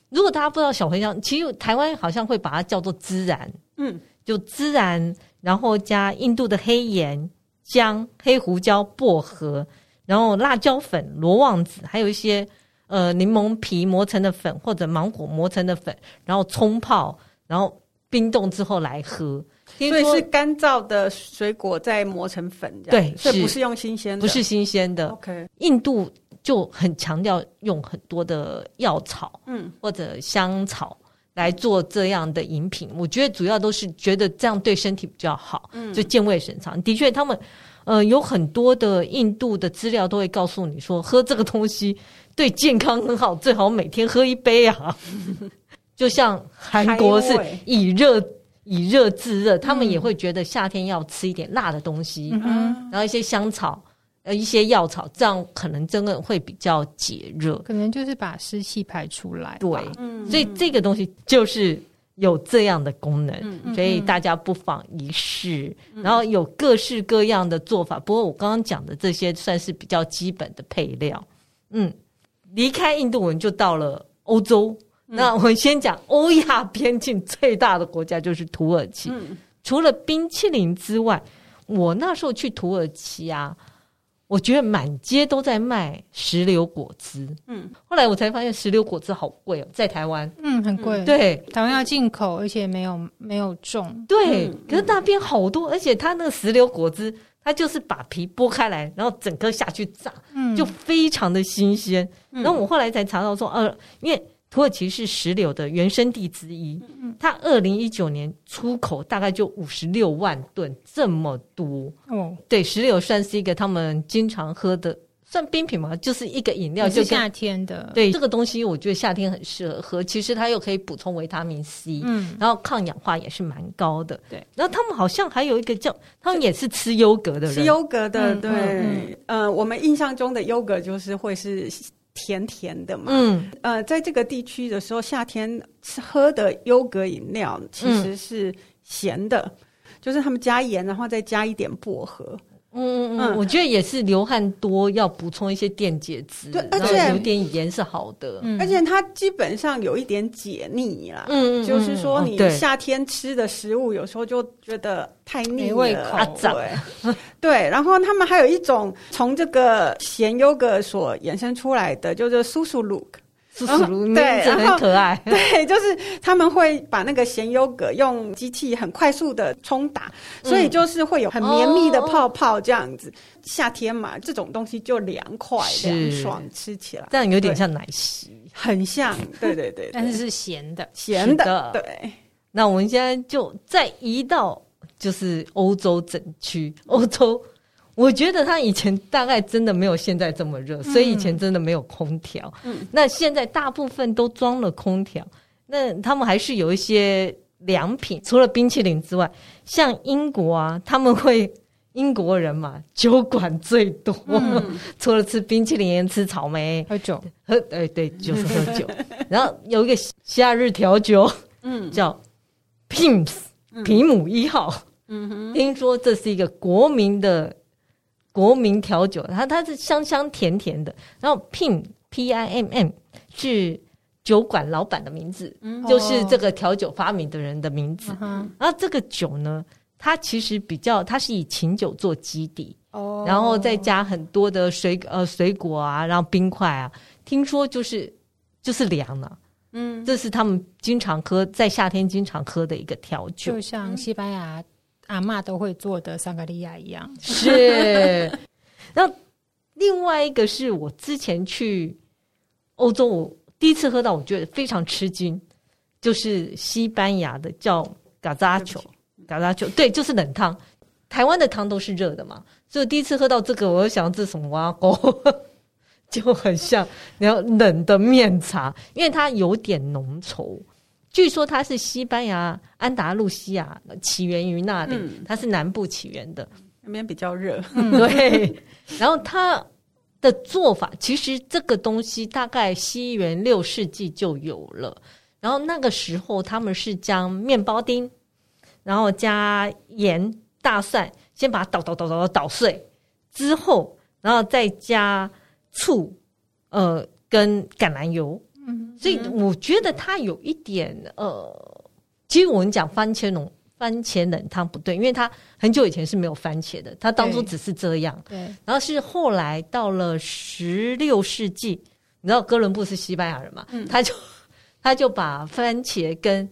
如果大家不知道小茴香，其实台湾好像会把它叫做孜然，嗯，就孜然，然后加印度的黑盐、姜、黑胡椒、薄荷，然后辣椒粉、罗望子，还有一些呃柠檬皮磨成的粉或者芒果磨成的粉，然后冲泡，然后冰冻之后来喝。所以是干燥的水果再磨成粉，这样，对，所以不是用新鲜的，不是新鲜的。OK，印度。就很强调用很多的药草，嗯，或者香草来做这样的饮品。我觉得主要都是觉得这样对身体比较好，嗯，就健胃神长。的确，他们呃有很多的印度的资料都会告诉你说，喝这个东西对健康很好，最好每天喝一杯啊。就像韩国是以热以热制热，他们也会觉得夏天要吃一点辣的东西，嗯，然后一些香草。呃，一些药草，这样可能真的会比较解热，可能就是把湿气排出来。对，嗯，所以这个东西就是有这样的功能，嗯，所以大家不妨一试。嗯，然后有各式各样的做法，不过我刚刚讲的这些算是比较基本的配料。嗯，离开印度，我们就到了欧洲。嗯，那我们先讲欧亚边境最大的国家就是土耳其。嗯，除了冰淇淋之外，我那时候去土耳其啊。我觉得满街都在卖石榴果汁，嗯，后来我才发现石榴果汁好贵哦，在台湾，嗯，很贵，对，台湾要进口，而且没有没有种，对，嗯、可是那边好多，而且它那个石榴果汁，它就是把皮剥开来，然后整颗下去榨，嗯，就非常的新鲜。嗯、然后我后来才查到说，呃，因为。土耳其是石榴的原生地之一，它二零一九年出口大概就五十六万吨，这么多。哦，对，石榴算是一个他们经常喝的算冰品嘛，就是一个饮料，就夏天的。对这个东西，我觉得夏天很适合喝。其实它又可以补充维他命 C，嗯，然后抗氧化也是蛮高的。对，然后他们好像还有一个叫，他们也是吃优格的人，吃优格的。对，嗯，呃，我们印象中的优格就是会是甜甜的嘛。嗯，呃，在这个地区的时候，夏天吃喝的优格饮料其实是咸的，就是他们加盐，然后再加一点薄荷。嗯嗯嗯，我觉得也是流汗多，要补充一些电解质，对，而且有点盐是好的，嗯、而且它基本上有一点解腻啦。嗯，就是说你夏天吃的食物有时候就觉得太腻了，胃口对，对。然后他们还有一种从这个咸优格所衍生出来的，就是苏苏鲁克。嗯、对，很可爱。对，就是他们会把那个咸优格用机器很快速的冲打，嗯、所以就是会有很绵密的泡泡这样子。哦、夏天嘛，这种东西就凉快凉爽，吃起来这样有点像奶昔，很像。对对对，对，但是是咸的，咸的。对，那我们现在就再移到就是欧洲整区，欧洲。我觉得他以前大概真的没有现在这么热，所以以前真的没有空调。嗯，那现在大部分都装了空调。那他们还是有一些良品，除了冰淇淋之外，像英国啊，他们会英国人嘛，酒馆最多，嗯、除了吃冰淇淋，吃草莓，喝酒，喝哎对，就是喝酒。然后有一个夏日调酒，嗯，叫 Pimm's 皮姆一号。嗯哼，听说这是一个国民的。国民调酒，它它是香香甜甜的。然后 Pim P I M M 是酒馆老板的名字，嗯、就是这个调酒发明的人的名字。嗯、然后这个酒呢，它其实比较，它是以琴酒做基底，哦，然后再加很多的水呃水果啊，然后冰块啊。听说就是就是凉了，啊，嗯，这是他们经常喝，在夏天经常喝的一个调酒，就像西班牙。阿嬷都会做的桑格利亚一样，是。那另外一个是我之前去欧洲，我第一次喝到，我觉得非常吃惊，就是西班牙的叫嘎扎球，嘎扎球，对，就是冷汤。台湾的汤都是热的嘛，所以第一次喝到这个，我就想这是什么挖沟，就很像然后冷的面茶，因为它有点浓稠。据说它是西班牙安达路西亚起源于那里，嗯、它是南部起源的，那边比较热。嗯、对，然后它的做法其实这个东西大概西元六世纪就有了。然后那个时候他们是将面包丁，然后加盐、大蒜，先把它捣捣捣捣捣碎，之后然后再加醋，呃，跟橄榄油。所以我觉得它有一点呃，其实我们讲番茄浓番茄冷汤不对，因为它很久以前是没有番茄的，它当初只是这样。对，对，然后是后来到了十六世纪，你知道哥伦布是西班牙人嘛？嗯，他就 他就把番茄跟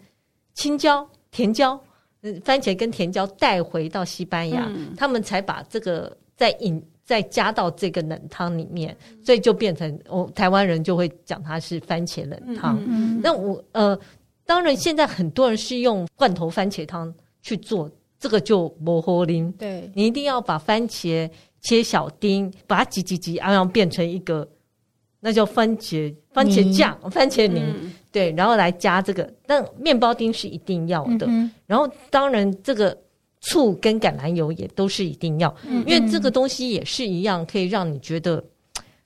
青椒、甜椒，嗯，番茄跟甜椒带回到西班牙，嗯，他们才把这个在引。再加到这个冷汤里面，所以就变成我台湾人就会讲它是番茄冷汤。嗯嗯、那我呃，当然现在很多人是用罐头番茄汤去做，这个就不好啉。对，你一定要把番茄切小丁，把它挤挤挤，然后变成一个那叫番茄番茄酱、番茄泥。嗯、对，然后来加这个，但面包丁是一定要的。嗯、然后当然这个。醋跟橄榄油也都是一定要，因为这个东西也是一样，可以让你觉得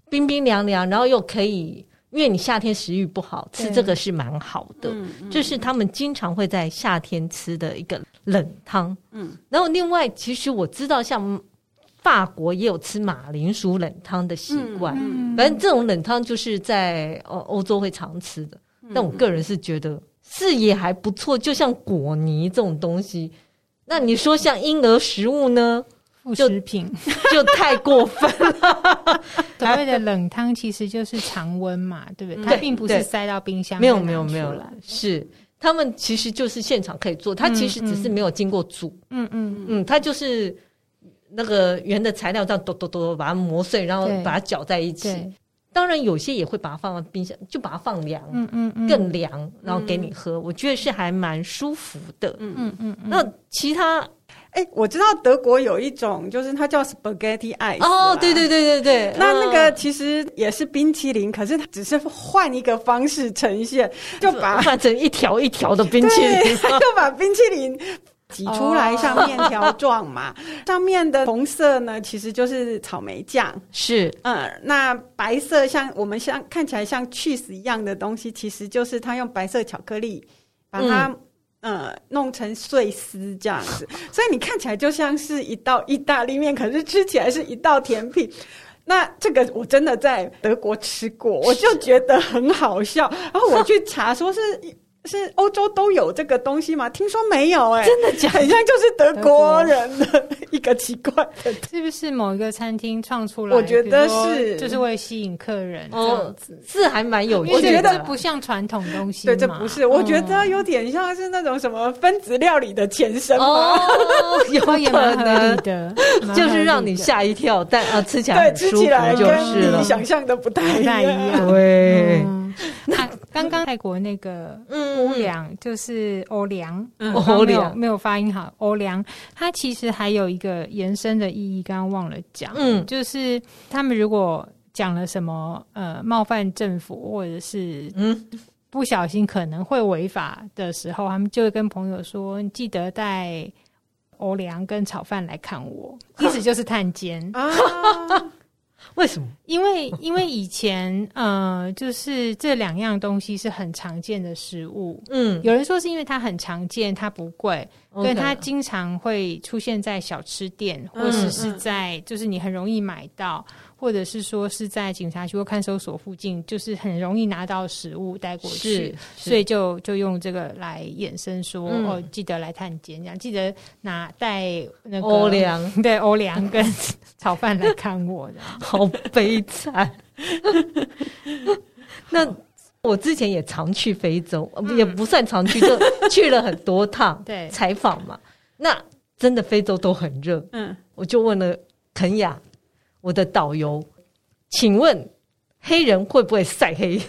冰冰凉凉，然后又可以，因为你夏天食欲不好，吃这个是蛮好的。嗯嗯，这是他们经常会在夏天吃的一个冷汤。嗯，然后另外，其实我知道，像法国也有吃马铃薯冷汤的习惯。嗯嗯，反正这种冷汤就是在呃欧洲会常吃的。但我个人是觉得视野还不错，就像果泥这种东西。那你说像婴儿食物呢？副食品就，就太过分了。所谓的冷汤其实就是常温嘛，对不对？它并不是塞到冰箱。没有没有没有了，是他们其实就是现场可以做，它其实只是没有经过煮。嗯嗯嗯，它就是那个原的材料这样剁剁剁把它磨碎，然后把它搅在一起。当然，有些也会把它放到冰箱，就把它放凉，嗯嗯，嗯更凉，然后给你喝。嗯、我觉得是还蛮舒服的，嗯嗯嗯。那其他哎，我知道德国有一种，就是它叫 spaghetti ice。哦，对对对对对，那那个其实也是冰淇淋，可是它只是换一个方式呈现，就把换成一条一条的冰淇淋，就把冰淇淋挤出来像面条状嘛。上面的红色呢，其实就是草莓酱。是，嗯，那白色像我们像看起来像 cheese 一样的东西，其实就是它用白色巧克力把它、嗯。呃，弄成碎丝这样子，所以你看起来就像是一道意大利面，可是吃起来是一道甜品。那这个我真的在德国吃过，我就觉得很好笑。然后我去查，说是。是欧洲都有这个东西吗？听说没有哎、欸，真的假的？好像就是德国人的一个奇怪的，是不是某一个餐厅创出来？我觉得是，就是为吸引客人这样子，哦、是还蛮有趣的。我觉得不像传统东西，对，这不是。我觉得有点像是那种什么分子料理的前身哦，有可能的，就是让你吓一跳，但啊，吃起来对，吃起来跟你想象的不太一样，对。那刚刚泰国那个欧良就是欧良，欧良。没有发音好，欧良，它其实还有一个延伸的意义，刚刚忘了讲，嗯，就是他们如果讲了什么呃冒犯政府或者是嗯。不小心可能会违法的时候，他们就会跟朋友说，你记得带欧良跟炒饭来看我，意思就是探监。啊。为什么？因为因为以前呃，就是这两样东西是很常见的食物。嗯，有人说是因为它很常见，它不贵，所以它经常会出现在小吃店，或者是在就是你很容易买到。或者是说是在警察局或看守所附近，就是很容易拿到食物带过去，所以就就用这个来衍生说、嗯、哦，记得来探监，这样记得拿带那个欧良，对欧粮跟 炒饭来看我，的 好悲惨。那我之前也常去非洲，嗯、也不算常去，就去了很多趟，对采访嘛。那真的非洲都很热，嗯，我就问了肯亚。我的导游，请问黑人会不会晒黑？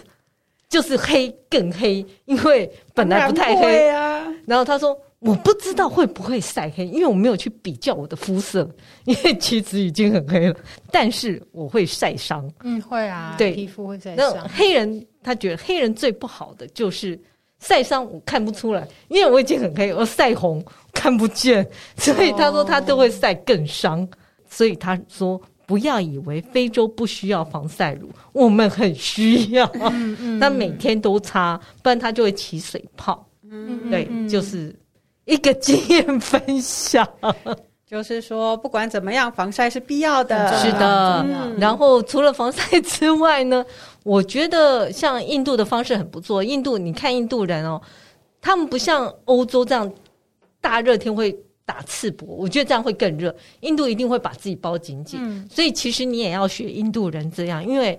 就是黑更黑，因为本来不太黑啊。然后他说：“我不知道会不会晒黑，因为我没有去比较我的肤色，因为其实已经很黑了。但是我会晒伤，嗯，会啊，对，皮肤会晒伤。那黑人他觉得黑人最不好的就是晒伤，我看不出来，因为我已经很黑，我晒红看不见，所以他说他都会晒更伤。所以他说。”不要以为非洲不需要防晒乳，我们很需要。嗯嗯，他每天都擦，不然他就会起水泡。嗯，对，就是一个经验分享。就是说，不管怎么样，防晒是必要的。是的。然后除了防晒之外呢，我觉得像印度的方式很不错。印度，你看印度人哦，他们不像欧洲这样大热天会。打赤膊，我觉得这样会更热。印度一定会把自己包紧紧，嗯、所以其实你也要学印度人这样，因为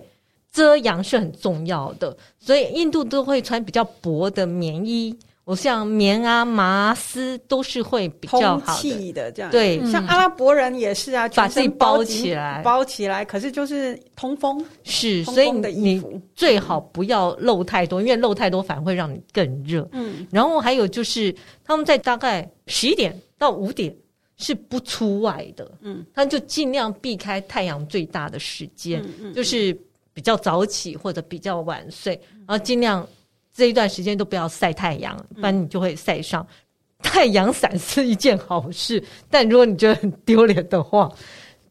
遮阳是很重要的。所以印度都会穿比较薄的棉衣。我像棉啊、麻丝都是会比较好的，的这样。对，嗯、像阿拉伯人也是啊，把自己包起来，包起来。可是就是通风，是，所以你最好不要露太多，因为露太多反而会让你更热。嗯，然后还有就是他们在大概十一点到五点是不出外的，嗯，他就尽量避开太阳最大的时间，嗯嗯、就是比较早起或者比较晚睡，然后尽量。这一段时间都不要晒太阳，不然你就会晒伤。嗯、太阳伞是一件好事，但如果你觉得很丢脸的话，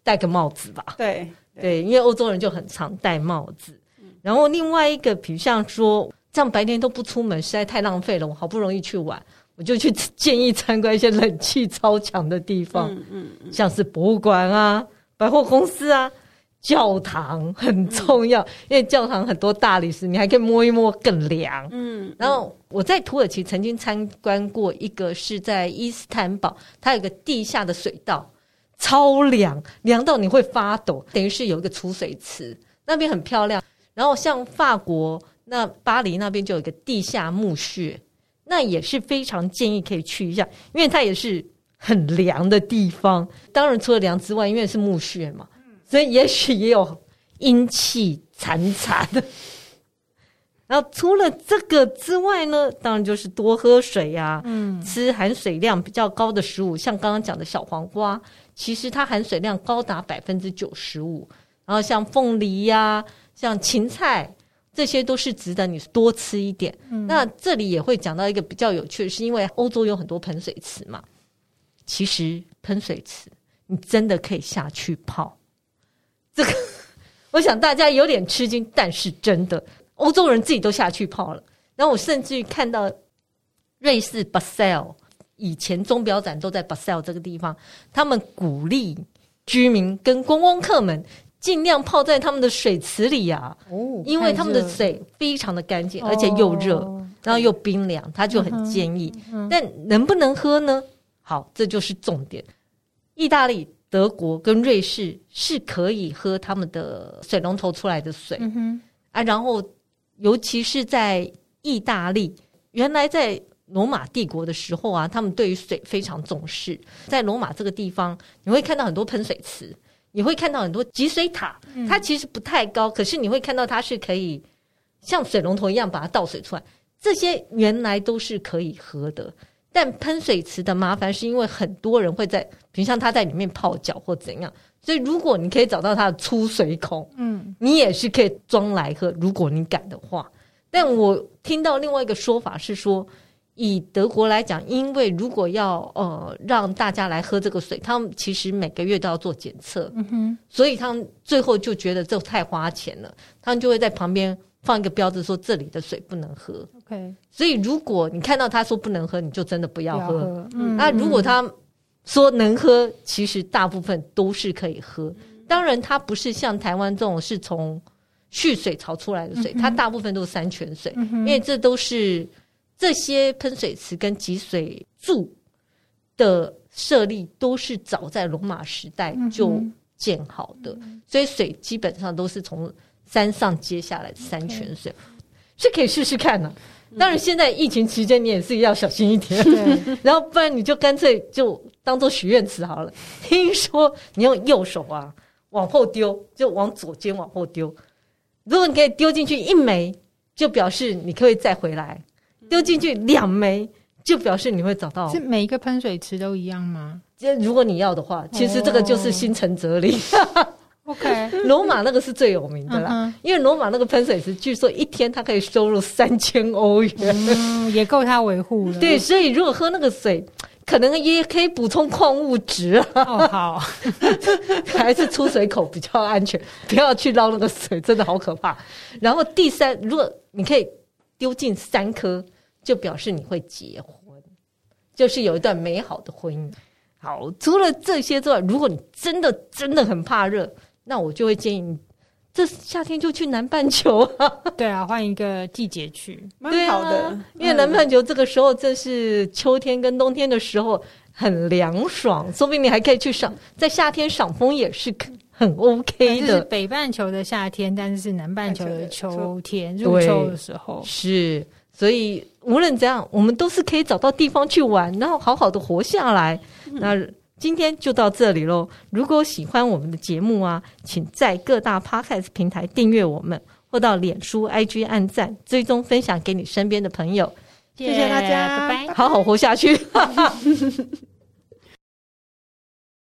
戴个帽子吧。对对，因为欧洲人就很常戴帽子。嗯、然后另外一个，比如像说，这样白天都不出门，实在太浪费了。我好不容易去玩，我就去建议参观一些冷气超强的地方，嗯嗯嗯、像是博物馆啊、百货公司啊。教堂很重要，嗯、因为教堂很多大理石，你还可以摸一摸更凉。嗯，然后我在土耳其曾经参观过一个，是在伊斯坦堡，它有个地下的水道，超凉，凉到你会发抖。等于是有一个储水池，那边很漂亮。然后像法国那巴黎那边就有一个地下墓穴，那也是非常建议可以去一下，因为它也是很凉的地方。当然除了凉之外，因为是墓穴嘛。所以也许也有阴气惨惨的，然后除了这个之外呢，当然就是多喝水呀、啊，嗯，吃含水量比较高的食物，像刚刚讲的小黄瓜，其实它含水量高达百分之九十五。然后像凤梨呀、啊，像芹菜，这些都是值得你多吃一点。嗯、那这里也会讲到一个比较有趣的是，因为欧洲有很多喷水池嘛，其实喷水池你真的可以下去泡。这个 我想大家有点吃惊，但是真的。欧洲人自己都下去泡了，然后我甚至于看到瑞士巴塞尔以前钟表展都在巴塞尔这个地方，他们鼓励居民跟观光客们尽量泡在他们的水池里呀、啊，哦，因为他们的水非常的干净，而且又热，哦、然后又冰凉，他就很建议。嗯嗯、但能不能喝呢？好，这就是重点。意大利、德国跟瑞士是可以喝他们的水龙头出来的水，啊，然后。尤其是在意大利，原来在罗马帝国的时候啊，他们对于水非常重视。在罗马这个地方，你会看到很多喷水池，你会看到很多集水塔。它其实不太高，可是你会看到它是可以像水龙头一样把它倒水出来。这些原来都是可以喝的，但喷水池的麻烦是因为很多人会在，比如像他在里面泡脚或怎样。所以，如果你可以找到它的出水孔，嗯，你也是可以装来喝。如果你敢的话，但我听到另外一个说法是说，以德国来讲，因为如果要呃让大家来喝这个水，他们其实每个月都要做检测，嗯哼，所以他们最后就觉得这太花钱了，他们就会在旁边放一个标志说这里的水不能喝。OK，所以如果你看到他说不能喝，你就真的不要喝。那、嗯。啊、如果他说能喝，其实大部分都是可以喝。当然，它不是像台湾这种是从蓄水槽出来的水，嗯、它大部分都是山泉水，嗯、因为这都是这些喷水池跟集水柱的设立都是早在罗马时代就建好的，嗯、所以水基本上都是从山上接下来的山泉水，是可以试试看的、啊。当然，现在疫情期间你也是要小心一点，然后不然你就干脆就当做许愿池好了。听说你用右手啊往后丢，就往左肩往后丢。如果你可以丢进去一枚，就表示你可以再回来；丢进去两枚，就表示你会找到。是每一个喷水池都一样吗？就如果你要的话，其实这个就是心诚则灵。Oh. OK，罗马那个是最有名的啦，uh. 因为罗马那个喷水池，据说一天它可以收入三千欧元，嗯，也够他维护了。对，所以如果喝那个水，可能也可以补充矿物质啊。哦，好，还是出水口比较安全，不要去捞那个水，真的好可怕。然后第三，如果你可以丢进三颗，就表示你会结婚，就是有一段美好的婚姻。好，除了这些之外，如果你真的真的很怕热。那我就会建议你，这夏天就去南半球啊。对啊，换一个季节去，蛮好的。啊、因为南半球这个时候正是秋天跟冬天的时候，很凉爽，说不定你还可以去赏，在夏天赏枫也是很 OK 的。是北半球的夏天，但是是南半球的秋天，入秋的时候是。所以无论怎样，我们都是可以找到地方去玩，然后好好的活下来。嗯、那。今天就到这里喽！如果喜欢我们的节目啊，请在各大 Podcast 平台订阅我们，或到脸书、IG 按赞、追踪、分享给你身边的朋友。谢谢大家，拜拜！好好活下去。